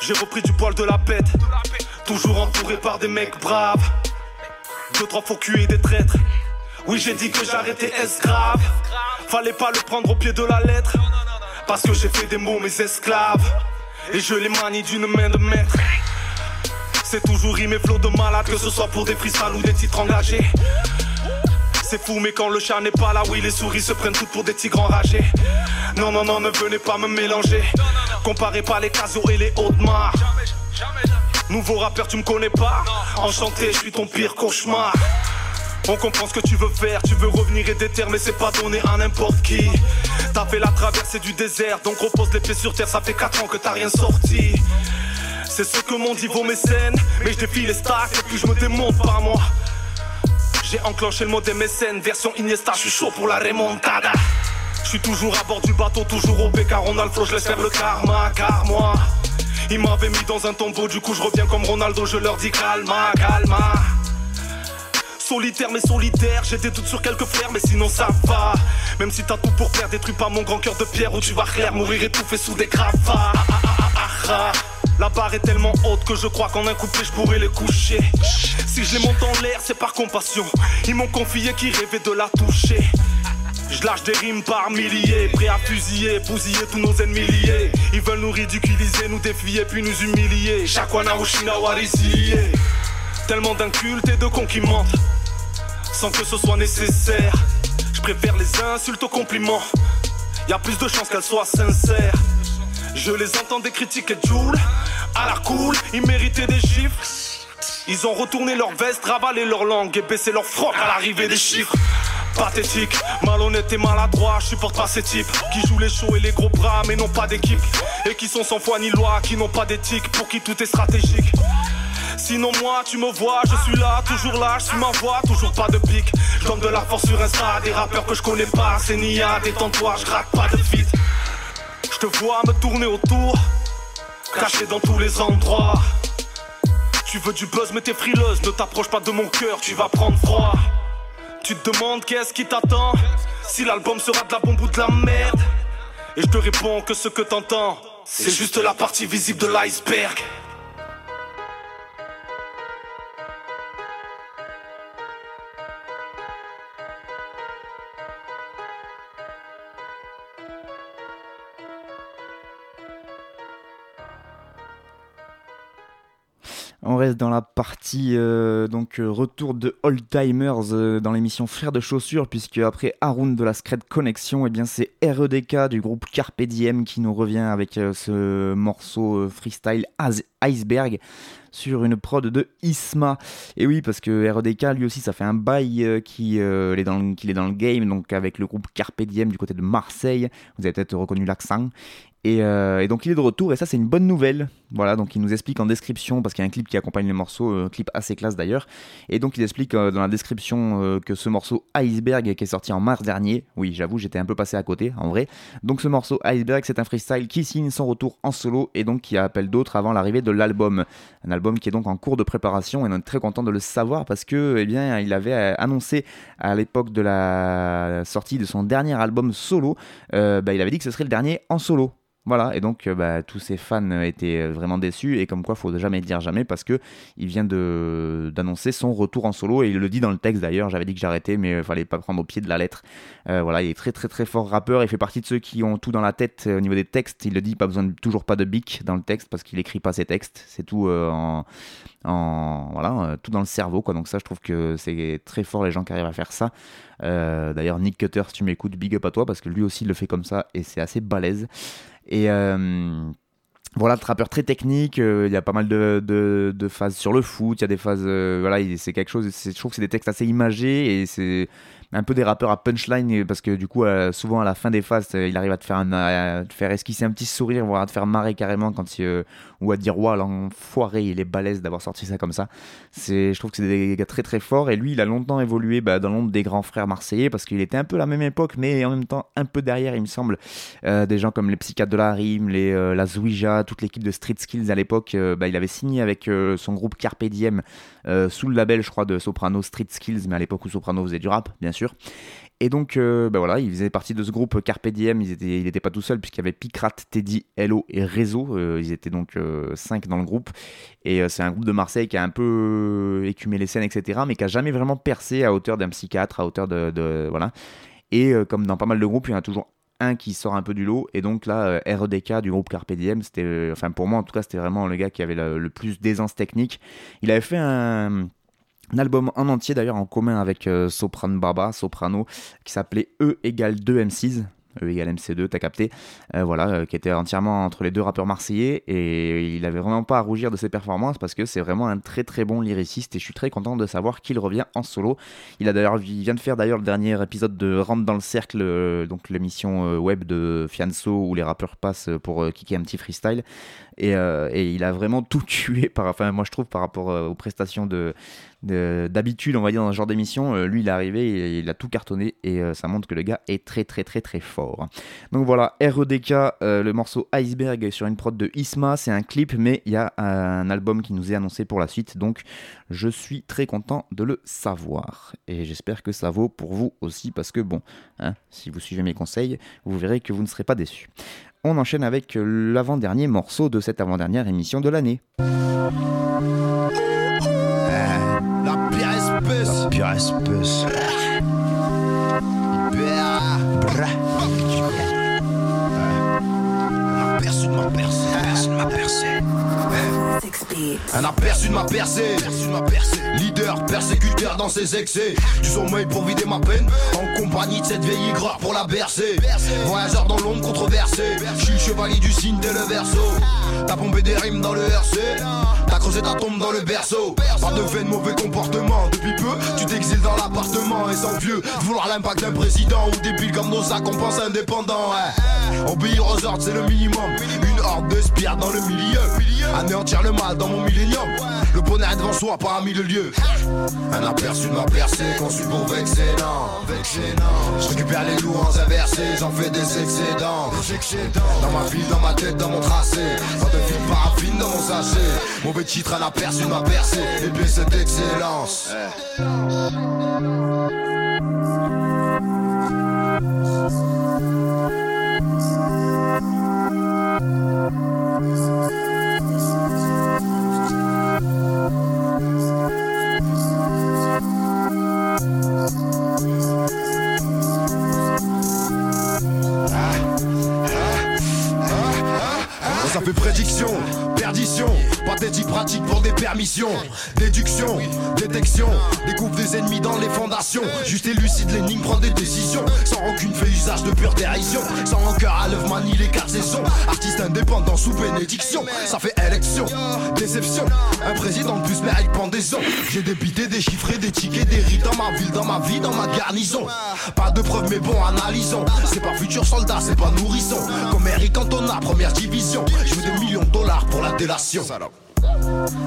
J'ai repris du poil de la bête. Toujours entouré par des mecs braves. Deux, trois faux culs et des traîtres. Oui, j'ai dit que j'arrêtais est grave. Fallait pas le prendre au pied de la lettre. Parce que j'ai fait des mots mes esclaves. Et je les manie d'une main de maître. C'est toujours rimé flot de malade, que ce soit pour des freestyles ou des titres engagés. C'est fou, mais quand le chat n'est pas là, oui, les souris se prennent toutes pour des tigres enragés. Non, non, non, ne venez pas me mélanger. Comparez pas les casos et les hautes mares. Nouveau rappeur, tu me connais pas? Enchanté, je suis ton pire cauchemar. On comprend ce que tu veux faire, tu veux revenir et déterre, mais c'est pas donné à n'importe qui. T'as fait la traversée du désert, donc repose les pieds sur terre, ça fait 4 ans que t'as rien sorti. C'est ce que m'ont dit vos mécènes, mais je défie les stacks et puis je me démonte par moi. J'ai enclenché le mode des mécènes, version Iniesta, je suis chaud pour la remontada. Je suis toujours à bord du bateau, toujours au car on a je laisse faire le karma, car moi. Ils m'avaient mis dans un tombeau, du coup je reviens comme Ronaldo, je leur dis calma, calma. Solitaire mais solitaire, j'étais toute sur quelques flairs, mais sinon ça va. Même si t'as tout pour faire, détruis pas mon grand cœur de pierre où tu vas clair, mourir étouffé sous des cravates. Ah, ah, ah, La barre est tellement haute que je crois qu'en un couplet je pourrais les coucher. Si je les monte en l'air, c'est par compassion. Ils m'ont confié qu'ils rêvaient de la toucher. Je lâche des rimes par milliers, prêt à fusiller, bousiller tous nos ennemis liés. Ils veulent nous ridiculiser, nous défier, puis nous humilier. Chakwana Warisiye. Tellement d'incultes et de cons qui mentent, sans que ce soit nécessaire. Je préfère les insultes aux compliments. Y a plus de chances qu'elles soient sincères. Je les entends des critiques et Joule. À la cool, ils méritaient des chiffres. Ils ont retourné leur veste, ravalé leur langue et baissé leur froc à l'arrivée des chiffres. Pathétique, malhonnête et maladroit, je supporte pas ces types qui jouent les chauds et les gros bras mais n'ont pas d'équipe et qui sont sans foi ni loi, qui n'ont pas d'éthique, pour qui tout est stratégique. Sinon moi tu me vois, je suis là, toujours là, je suis ma voix, toujours pas de pic. Je de la force sur Insta, des rappeurs que je connais pas, c'est Nia, détends-toi, je rate pas de feat. Je te vois me tourner autour, caché dans tous les endroits. Tu veux du buzz mais t'es frileuse, ne t'approche pas de mon cœur, tu vas prendre froid. Tu te demandes qu'est-ce qui t'attend, si l'album sera de la bombe ou de la merde. Et je te réponds que ce que t'entends, c'est juste la partie visible de l'iceberg. On reste dans la partie euh, donc euh, retour de Old Timers euh, dans l'émission Frères de chaussures puisque après Haroun de la Scred Connection et eh bien c'est REDK du groupe Carpe Diem qui nous revient avec ce morceau freestyle Iceberg sur une prod de Isma. Et oui, parce que REDK, lui aussi, ça fait un bail qu'il est, dans le, game, donc avec le groupe Carpe Diem du côté de Marseille. Vous avez peut-être reconnu l'accent. Euh, et, donc il est de retour et ça c'est une bonne nouvelle. Voilà, donc il nous explique en description, parce qu'il y a un clip qui accompagne le morceau, un clip assez classe d'ailleurs, et donc il explique euh, dans la description euh, que ce morceau Iceberg qui est sorti en mars dernier, oui j'avoue j'étais un peu passé à côté en vrai, donc ce morceau Iceberg c'est un freestyle qui signe son retour en solo et donc qui appelle d'autres avant l'arrivée de l'album. Un album qui est donc en cours de préparation et on est très content de le savoir parce que eh bien, il avait annoncé à l'époque de la sortie de son dernier album solo, bah, il avait dit que ce serait le dernier en solo. Voilà, et donc euh, bah, tous ses fans étaient euh, vraiment déçus, et comme quoi, faut jamais dire jamais, parce que il vient d'annoncer son retour en solo, et il le dit dans le texte d'ailleurs, j'avais dit que j'arrêtais, mais il fallait pas prendre au pied de la lettre. Euh, voilà, il est très très très fort rappeur, il fait partie de ceux qui ont tout dans la tête au niveau des textes, il le dit, pas besoin toujours pas de bic dans le texte, parce qu'il écrit pas ses textes, c'est tout en, en, voilà, tout dans le cerveau, quoi. Donc ça, je trouve que c'est très fort les gens qui arrivent à faire ça. D'ailleurs, Nick Cutter, si tu m'écoutes, big up à toi, parce que lui aussi il le fait comme ça, et c'est assez balèze. Et euh, voilà, le trappeur très technique, euh, il y a pas mal de, phases sur le foot, il y a des phases, euh, voilà, c'est quelque chose, je trouve que c'est des textes assez imagés et c'est un peu des rappeurs à punchline parce que du coup souvent à la fin des phases il arrive à te faire, faire esquisser un petit sourire voire à te faire marrer carrément quand il, ou à dire waouh l'enfoiré il est balèze d'avoir sorti ça comme ça. C'est je trouve que c'est des gars très très forts. Et lui il a longtemps évolué bah, dans l'ombre des grands frères marseillais parce qu'il était un peu à la même époque mais en même temps un peu derrière il me semble. Euh, des gens comme les psychiatres de la rime les euh, la Zouija toute l'équipe de Street Skills à l'époque euh, bah, il avait signé avec son groupe Carpe Diem sous le label je crois de Soprano Street Skills mais à l'époque où Soprano faisait du rap bien sûr et donc, euh, bah voilà, il faisait partie de ce groupe Carpe Diem. il n'était pas tout seul, puisqu'il y avait Picrate, Teddy, Hello et Réseau. Euh, ils étaient donc 5 euh, dans le groupe. Et c'est un groupe de Marseille qui a un peu écumé les scènes, etc., mais qui a jamais vraiment percé à hauteur d'un psychiatre, à hauteur de. voilà. Et comme dans pas mal de groupes, il y en a toujours un qui sort un peu du lot. Et donc là, REDK du groupe Carpe Diem, c'était. enfin, pour moi, en tout cas, c'était vraiment le gars qui avait le plus d'aisance technique. Il avait fait un un album en entier d'ailleurs en commun avec euh, Soprano Baba, Soprano, qui s'appelait E égale 2 M6. E égale MC2, t'as capté, euh, voilà, euh, qui était entièrement entre les deux rappeurs marseillais et il avait vraiment pas à rougir de ses performances parce que c'est vraiment un très très bon lyriciste et je suis très content de savoir qu'il revient en solo. Il a d'ailleurs, il vient de faire d'ailleurs le dernier épisode de Rentre dans le cercle, donc l'émission web de Fianso où les rappeurs passent pour kicker un petit freestyle. Et, il a vraiment tout tué moi je trouve par rapport aux prestations De- D'habitude, on va dire dans ce genre d'émission, euh, lui il est arrivé, et il a tout cartonné et euh, ça montre que le gars est très très très très fort. Donc voilà, REDK, euh, le morceau Iceberg sur une prod de Isma, c'est un clip, mais il y a un album qui nous est annoncé pour la suite, donc je suis très content de le savoir. Et j'espère que ça vaut pour vous aussi, parce que bon, hein, si vous suivez mes conseils, vous verrez que vous ne serez pas déçus. On enchaîne avec l'avant-dernier morceau de cette avant-dernière émission de l'année. Pire espèce. Un aperçu de ma percée. Un aperçu de ma percée. Leader, persécuteur dans ses excès. Du sommeil pour vider ma peine. En compagnie de cette vieille aigreur pour la bercer. Voyageur dans l'ombre controversé. Je suis le chevalier du signe dès le verso. T'as pompé des rimes dans le RC. T'as creusé ta tombe dans le berceau. Pas de de mauvais comportement. Depuis peu, tu t'exiles dans l'appartement. Et sans vieux, vouloir l'impact d'un président. Ou des piles comme nos sacs, on pense indépendant. ouais. Obéir aux ordres, c'est le minimum. Une horde de spires dans le milieu. Anéantir le mal dans mon millénium. Le bonheur devant soi, pas à mille lieux. Un aperçu de ma percée, conçu pour. Vexer, non. Je récupère les louanges inversées, j'en fais des excédents. Dans ma ville, dans ma tête, dans mon tracé. Pas de fil paraffine dans mon sachet. Mauvais titre, un aperçu de ma percée. Et puis cette excellence. Ça fait prédiction, perdition, pathétique pratique pour des permissions, déduction, détection, découvre des ennemis dans les fondations, juste et lucide l'énigme, prend des décisions, sans rancune fait usage de pure dérision, sans rancœur à l'œuvre manie les quatre saisons, artiste indépendant sous bénédiction, ça fait élection, déception, un président de plus mérite pendaison, j'ai débité, déchiffré, des tickets, des rites dans ma ville, dans ma vie, dans ma garnison, pas de preuves mais bon analysons, c'est pas futur soldat, c'est pas nourrisson, comme Eric Cantona, première division, je veux des millions de dollars pour la délation.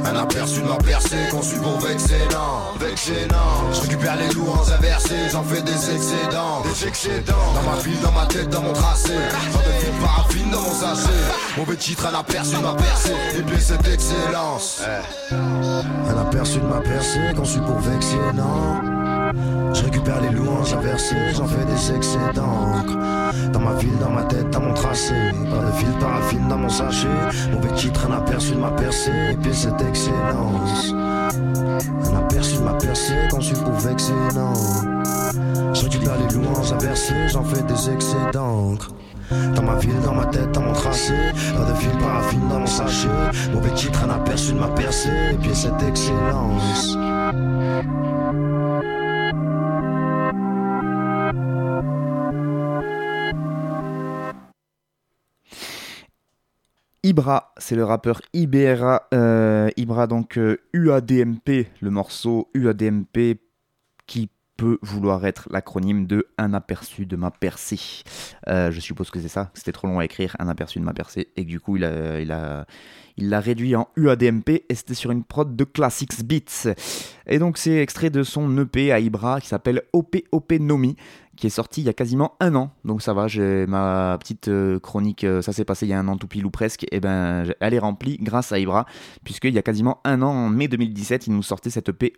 Un aperçu de ma percée, conçu pour vexer, non, vexer, non. Je récupère les louanges inversées, j'en fais des excédents, des excédents. Dans ma ville, dans ma tête, dans mon tracé. Pas de fil paraffine dans mon sachet. Mauvais titre, un aperçu de ma percée, et cette excellence. Un aperçu de ma percée, conçu pour vexer, non. Je récupère les louanges inversées, j'en fais des excédents. Dans ma ville, dans ma tête, dans mon tracé. Pas de fil paraffine dans mon sachet. Mauvais titre, un aperçu de ma percée, et puis cette excellence. Un aperçu de ma percée, conçu pour non. Je récupère les louanges inversées, j'en fais des excédents. Dans ma ville, dans ma tête, dans mon tracé Pas de fil paraffine dans mon sachet Mauvais titre, un aperçu de ma percée Et puis cette excellence Ibra, c'est le rappeur Ibera. euh, Ibra, donc euh, UADMP, le morceau UADMP qui peut vouloir être l'acronyme de Un aperçu de ma percée. Euh, je suppose que c'est ça, c'était trop long à écrire, Un aperçu de ma percée, et du coup il l'a réduit en UADMP et c'était sur une prod de Classics Beats. Et donc c'est extrait de son EP à Ibra qui s'appelle OPOP Nomi qui est sorti il y a quasiment un an. Donc ça va, ma petite euh, chronique, euh, ça s'est passé il y a un an tout pile ou presque, et ben elle est remplie grâce à Ibra, puisqu'il y a quasiment un an, en mai 2017, il nous sortait cette EP,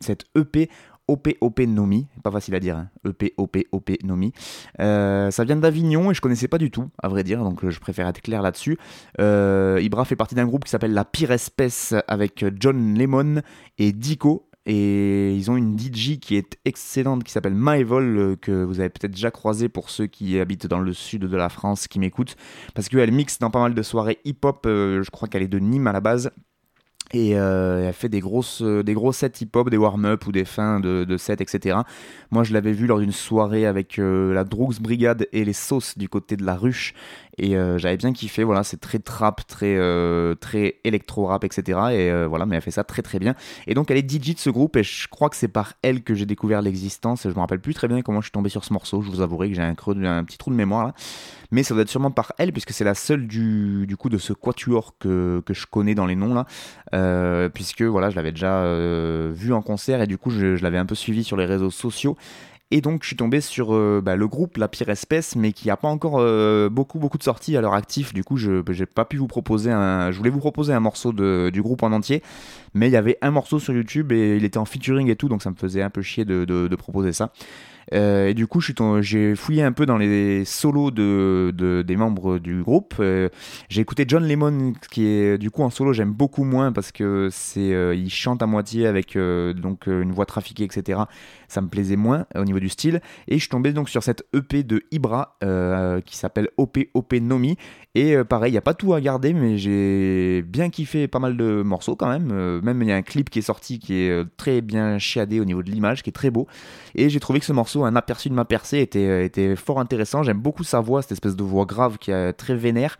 cette EP OPOP Nomi, pas facile à dire, hein. EP OPOP Nomi. Euh, ça vient d'Avignon et je connaissais pas du tout, à vrai dire, donc je préfère être clair là-dessus. Ibra fait partie d'un groupe qui s'appelle La Pire Espèce avec John Lemon et Dico. Et ils ont une DJ qui est excellente, qui s'appelle Maevol, euh, que vous avez peut-être déjà croisé pour ceux qui habitent dans le sud de la France, qui m'écoutent. Parce qu'elle mixe dans pas mal de soirées hip-hop, euh, je crois qu'elle est de Nîmes à la base. Et euh, elle fait des, grosses, euh, des sets hip-hop, des warm-up ou des fins de, de sets, etc. Moi, je l'avais vu lors d'une soirée avec euh, la Droogs Brigade et les sauces du côté de la ruche. Et j'avais bien kiffé. Voilà, c'est très trap, très, très électro-rap, etc. Et voilà, mais elle fait ça très très bien. Et donc, elle est DJ de ce groupe. Et je crois que c'est par elle que j'ai découvert l'existence. Je me rappelle plus très bien comment je suis tombé sur ce morceau. Je vous avouerai que j'ai un, creux, un petit trou de mémoire. Mais ça doit être sûrement par elle, puisque c'est la seule du, du coup de ce quatuor que, que je connais dans les noms là. Euh, puisque voilà, je l'avais déjà euh, vu en concert et du coup je, l'avais un peu suivi sur les réseaux sociaux. Et donc je suis tombé sur euh, bah, le groupe La Pire Espèce, mais qui a pas encore beaucoup beaucoup de sorties à leur actif. Du coup, je j'ai pas pu vous proposer un. Je voulais vous proposer un morceau du groupe en entier, mais il y avait un morceau sur YouTube et il était en featuring et tout, donc ça me faisait un peu chier de proposer ça. Euh, et du coup, j'ai fouillé un peu dans les solos de, de- des membres du groupe. Euh, j'ai écouté John Lemon, qui est du coup en solo, j'aime beaucoup moins parce que c'est, euh, il chante à moitié avec donc une voix trafiquée, etc. Ça me plaisait moins au niveau du style. Et je suis tombé donc sur cette EP de Ibra qui s'appelle OP OP Nomi. Et euh, pareil, il n'y a pas tout à garder, mais j'ai bien kiffé pas mal de morceaux quand même. Euh, même il y a un clip qui est sorti qui est euh, très bien chiadé au niveau de l'image, qui est très beau. Et j'ai trouvé que ce morceau, un aperçu de ma percée, était, était fort intéressant. J'aime beaucoup sa voix, cette espèce de voix grave qui est très vénère.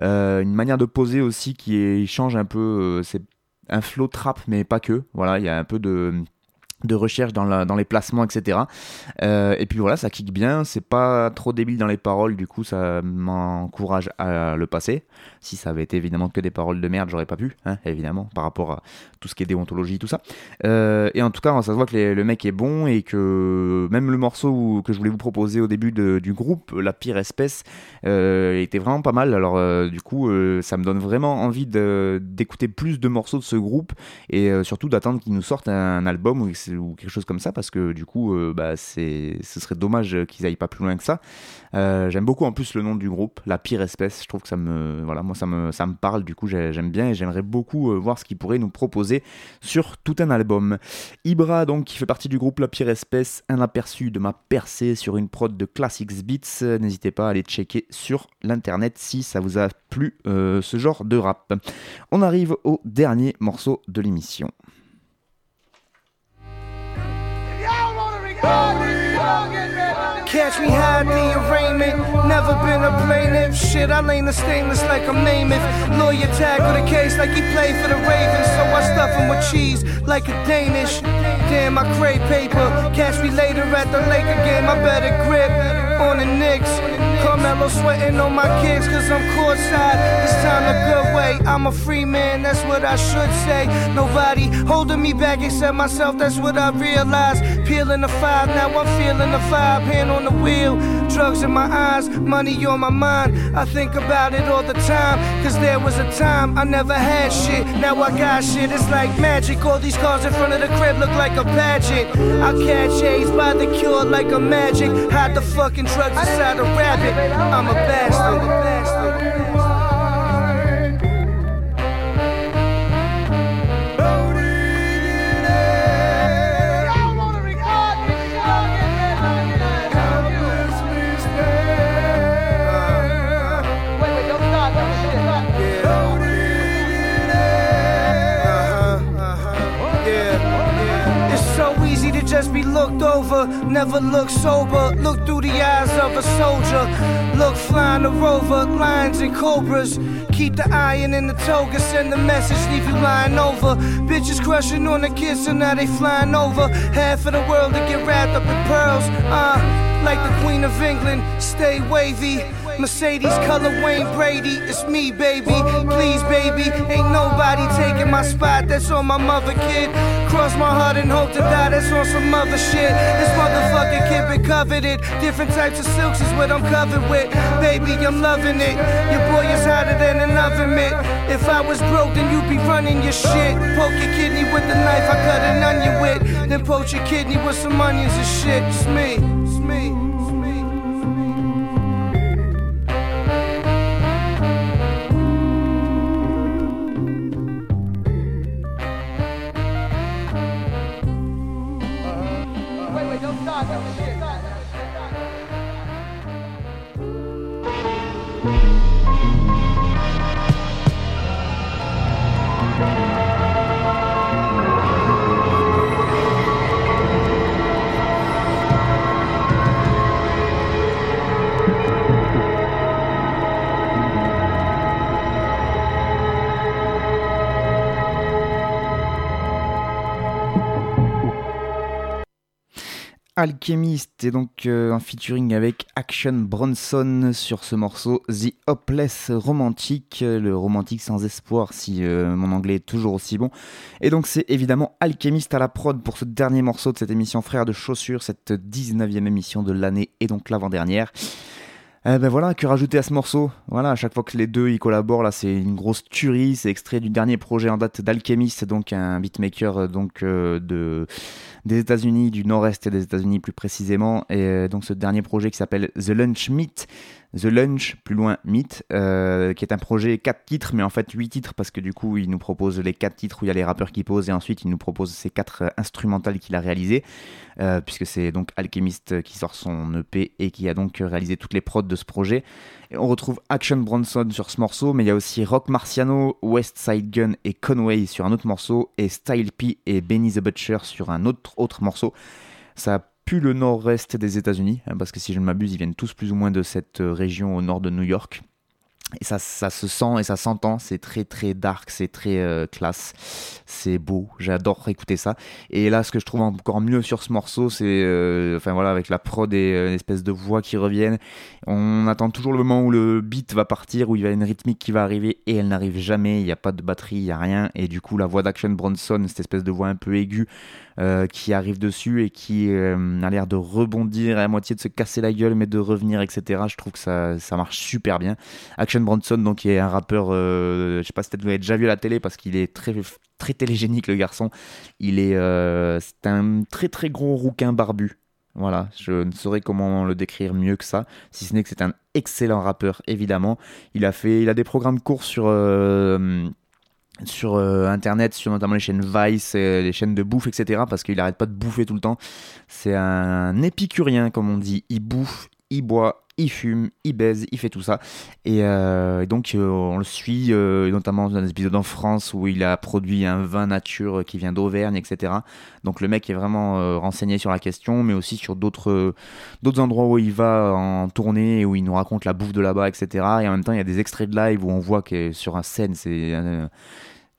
Une manière de poser aussi qui change un peu. c'est un flow trap, mais pas que. Voilà, il y a un peu de de recherche dans, la- dans les placements, etc. Euh, et puis voilà, ça kick bien, c'est pas trop débile dans les paroles, du coup ça m'encourage à le passer. Si ça avait été évidemment que des paroles de merde, j'aurais pas pu, hein, évidemment, par rapport à tout ce qui est déontologie, tout ça. Euh, et en tout cas, ça se voit que le mec est bon et que même le morceau où- que je voulais vous proposer au début du groupe, La Pire Espèce, euh, était vraiment pas mal. Alors euh, du coup, ça me donne vraiment envie d'écouter plus de morceaux de ce groupe et surtout d'attendre qu'ils nous sortent un, album ou, ou quelque chose comme ça parce que du coup, euh, bah, c'est, ce serait dommage qu'ils aillent pas plus loin que ça. Euh, j'aime beaucoup en plus le nom du groupe, La Pire Espèce. Je trouve que ça me, voilà, moi ça me, ça me parle. Du coup, j'ai- j'aime bien et j'aimerais beaucoup euh, voir ce qu'ils pourraient nous proposer sur tout un album. Ibra, donc, qui fait partie du groupe La Pire Espèce, un aperçu de ma percée sur une prod de Classics Beats. Euh, N'hésitez pas à aller checker sur l'internet si ça vous a plu euh, ce genre de rap. On arrive au dernier morceau de l'émission. Catch me high the arraignment. Never been a plaintiff. Shit, I lay the stainless like I'm Namath. Lawyer tackle the case like he played for the Ravens. So I stuff him with cheese like a Danish. Damn, I crave paper. Catch me later at the Laker game. I better grip on the Knicks. Carmelo sweating on my kicks cause I'm courtside. It's time to good way. I'm a free man, that's what I should say. Nobody holding me back except myself, that's what I realized. Peeling the five, now I'm feeling the five. Hand on the wheel, drugs in my eyes, money on my mind. I think about it all the time, cause there was a time I never had shit. Now I got shit, it's like magic. All these cars in front of the crib look like a pageant. I catch AIDS by the cure like a magic. Hide the fucking drugs inside a rabbit. I'm a bastard. Over, never look sober. Look through the eyes of a soldier. Look flying a rover, lions and cobras. Keep the iron in the toga, send the message, leave you lying over. Bitches crushing on the kids, so now they flying over. Half of the world to get wrapped up in pearls. Uh, like the Queen of England, stay wavy. Mercedes color Wayne Brady, it's me, baby. Please, baby, ain't nobody taking my spot. That's on my mother, kid. Cross my heart and hope to die. That's on some other shit. This motherfucking kid been coveted. Different types of silks is what I'm covered with. Baby, I'm loving it. Your boy is hotter than an oven mitt. If I was broke, then you'd be running your shit. Poke your kidney with the knife I cut an onion with. Then poach your kidney with some onions and shit. It's me. Thank you. Alchemist et donc euh, un featuring avec Action Bronson sur ce morceau The Hopeless Romantic, le romantique sans espoir si euh, mon anglais est toujours aussi bon. Et donc c'est évidemment Alchemist à la prod pour ce dernier morceau de cette émission Frères de chaussures, cette 19e émission de l'année et donc l'avant-dernière. Eh ben voilà, que rajouter à ce morceau? Voilà, à chaque fois que les deux y collaborent, là c'est une grosse tuerie, c'est extrait du dernier projet en date d'Alchemist, donc un beatmaker euh, donc euh, de des États-Unis, du nord-est des États-Unis plus précisément, et euh, donc ce dernier projet qui s'appelle The Lunch Meat, The Lunch, plus loin Meat, euh, qui est un projet 4 titres, mais en fait 8 titres, parce que du coup il nous propose les 4 titres où il y a les rappeurs qui posent, et ensuite il nous propose ces 4 euh, instrumentales qu'il a réalisées, euh, puisque c'est donc Alchemist qui sort son EP et qui a donc réalisé toutes les prods de ce projet. Et on retrouve Action Bronson sur ce morceau, mais il y a aussi Rock Marciano, West Side Gun et Conway sur un autre morceau, et Style P et Benny the Butcher sur un autre, autre morceau. Ça plus le nord-est des États-Unis, hein, parce que si je ne m'abuse, ils viennent tous plus ou moins de cette euh, région au nord de New York. Et ça, ça se sent et ça s'entend, c'est très très dark, c'est très euh, classe, c'est beau, j'adore écouter ça. Et là, ce que je trouve encore mieux sur ce morceau, c'est, euh, enfin voilà, avec la prod et une espèce de voix qui reviennent, on attend toujours le moment où le beat va partir, où il y a une rythmique qui va arriver, et elle n'arrive jamais, il n'y a pas de batterie, il n'y a rien, et du coup la voix d'Action Bronson, cette espèce de voix un peu aiguë, euh, qui arrive dessus et qui euh, a l'air de rebondir à moitié de se casser la gueule mais de revenir etc je trouve que ça, ça marche super bien Bronson donc qui est un rappeur euh, je sais pas si vous l'avez déjà vu à la télé parce qu'il est très très télégénique le garçon il est c'est un très très gros rouquin barbu voilà, je ne saurais comment le décrire mieux que ça, si ce n'est que c'est un excellent rappeur, évidemment. Il a fait, il a des programmes courts sur sur euh, internet, sur notamment les chaînes Vice, les chaînes de bouffe, etc. Parce qu'il arrête pas de bouffer tout le temps. C'est un épicurien, comme on dit. Il bouffe, il boit, il fume, il baise, il fait tout ça. Et, euh, donc euh, on le suit, notamment dans un épisode en France où il a produit un vin nature qui vient d'Auvergne, etc. Donc le mec est vraiment renseigné sur la question, mais aussi sur d'autres d'autres endroits où il va en tournée, où il nous raconte la bouffe de là-bas, etc. Et en même temps, il y a des extraits de live où on voit que sur un scène, c'est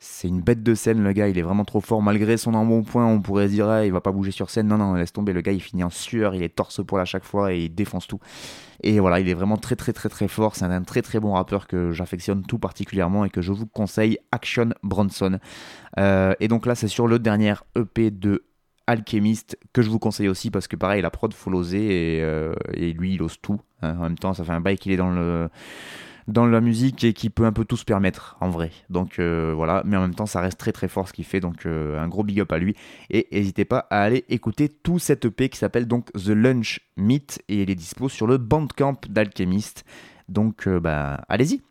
c'est une bête de scène, le gars, il est vraiment trop fort. Malgré son embonpoint, on pourrait dire, ah, il va pas bouger sur scène. Non, non, laisse tomber, le gars, il finit en sueur, il est torse poil à chaque fois et il défonce tout. Et voilà, il est vraiment très, très, très, très fort. C'est un très, très bon rappeur que j'affectionne tout particulièrement et que je vous conseille, Action Bronson. Euh, et donc là, c'est sur le dernier EP de Alchemist que je vous conseille aussi parce que pareil, la prod, faut l'oser et, euh, lui, il ose tout. Hein. En même temps, ça fait un bail qu'il est dans le dans la musique et qui peut un peu tout se permettre en vrai. Donc euh, voilà, mais en même temps ça reste très très fort ce qu'il fait, donc euh, un gros big up à lui. Et n'hésitez pas à aller écouter tout cet EP qui s'appelle donc The Lunch Meet et il est dispo sur le Bandcamp d'Alchemist. Donc euh, bah allez-y.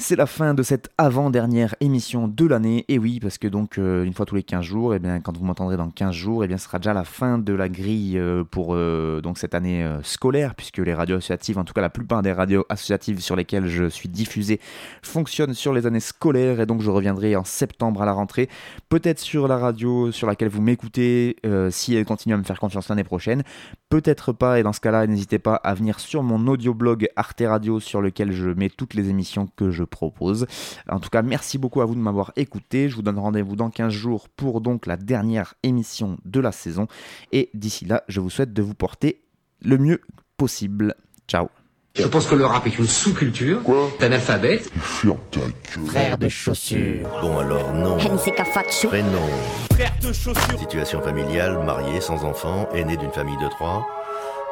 C'est la fin de cette avant-dernière émission de l'année. Et oui, parce que donc, euh, une fois tous les 15 jours, et eh bien, quand vous m'entendrez dans 15 jours, et eh bien, ce sera déjà la fin de la grille euh, pour euh, donc cette année scolaire, puisque les radios associatives, en tout cas la plupart des radios associatives sur lesquelles je suis diffusé, fonctionnent sur les années scolaires. Et donc, je reviendrai en septembre à la rentrée, peut-être sur la radio sur laquelle vous m'écoutez, si elle continue à me faire confiance l'année prochaine. Peut-être pas, et dans ce cas-là, n'hésitez pas à venir sur mon audio-blog Arte Radio, sur lequel je mets toutes les émissions que je propose. En tout cas, merci beaucoup à vous de m'avoir écouté. Je vous donne rendez-vous dans 15 jours pour donc la dernière émission de la saison. Et d'ici là, je vous souhaite de vous porter le mieux possible. Ciao. Je pense que le rap est une sous-culture d'un alphabet. Frère de chaussures. Bon alors non. Prénom. Frère de chaussures. Situation familiale, marié, sans enfant, aîné d'une famille de trois.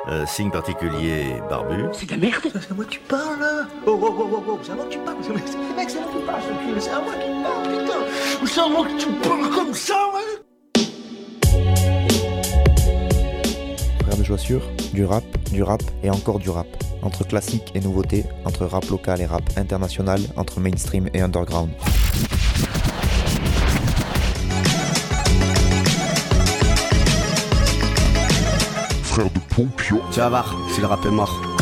Euh, signe particulier, barbu. C'est de la merde C'est à moi que tu parles là Oh oh oh oh oh, c'est à moi que tu parles Mec, c'est à moi que tu parles, c'est à moi qui parle, putain C'est à moi que tu parles comme ça, ouais Frère de chaussures, du rap, du rap et encore du rap. Entre classique et nouveauté, entre rap local et rap international, entre mainstream et underground. Tu vas voir, si le rap est mort.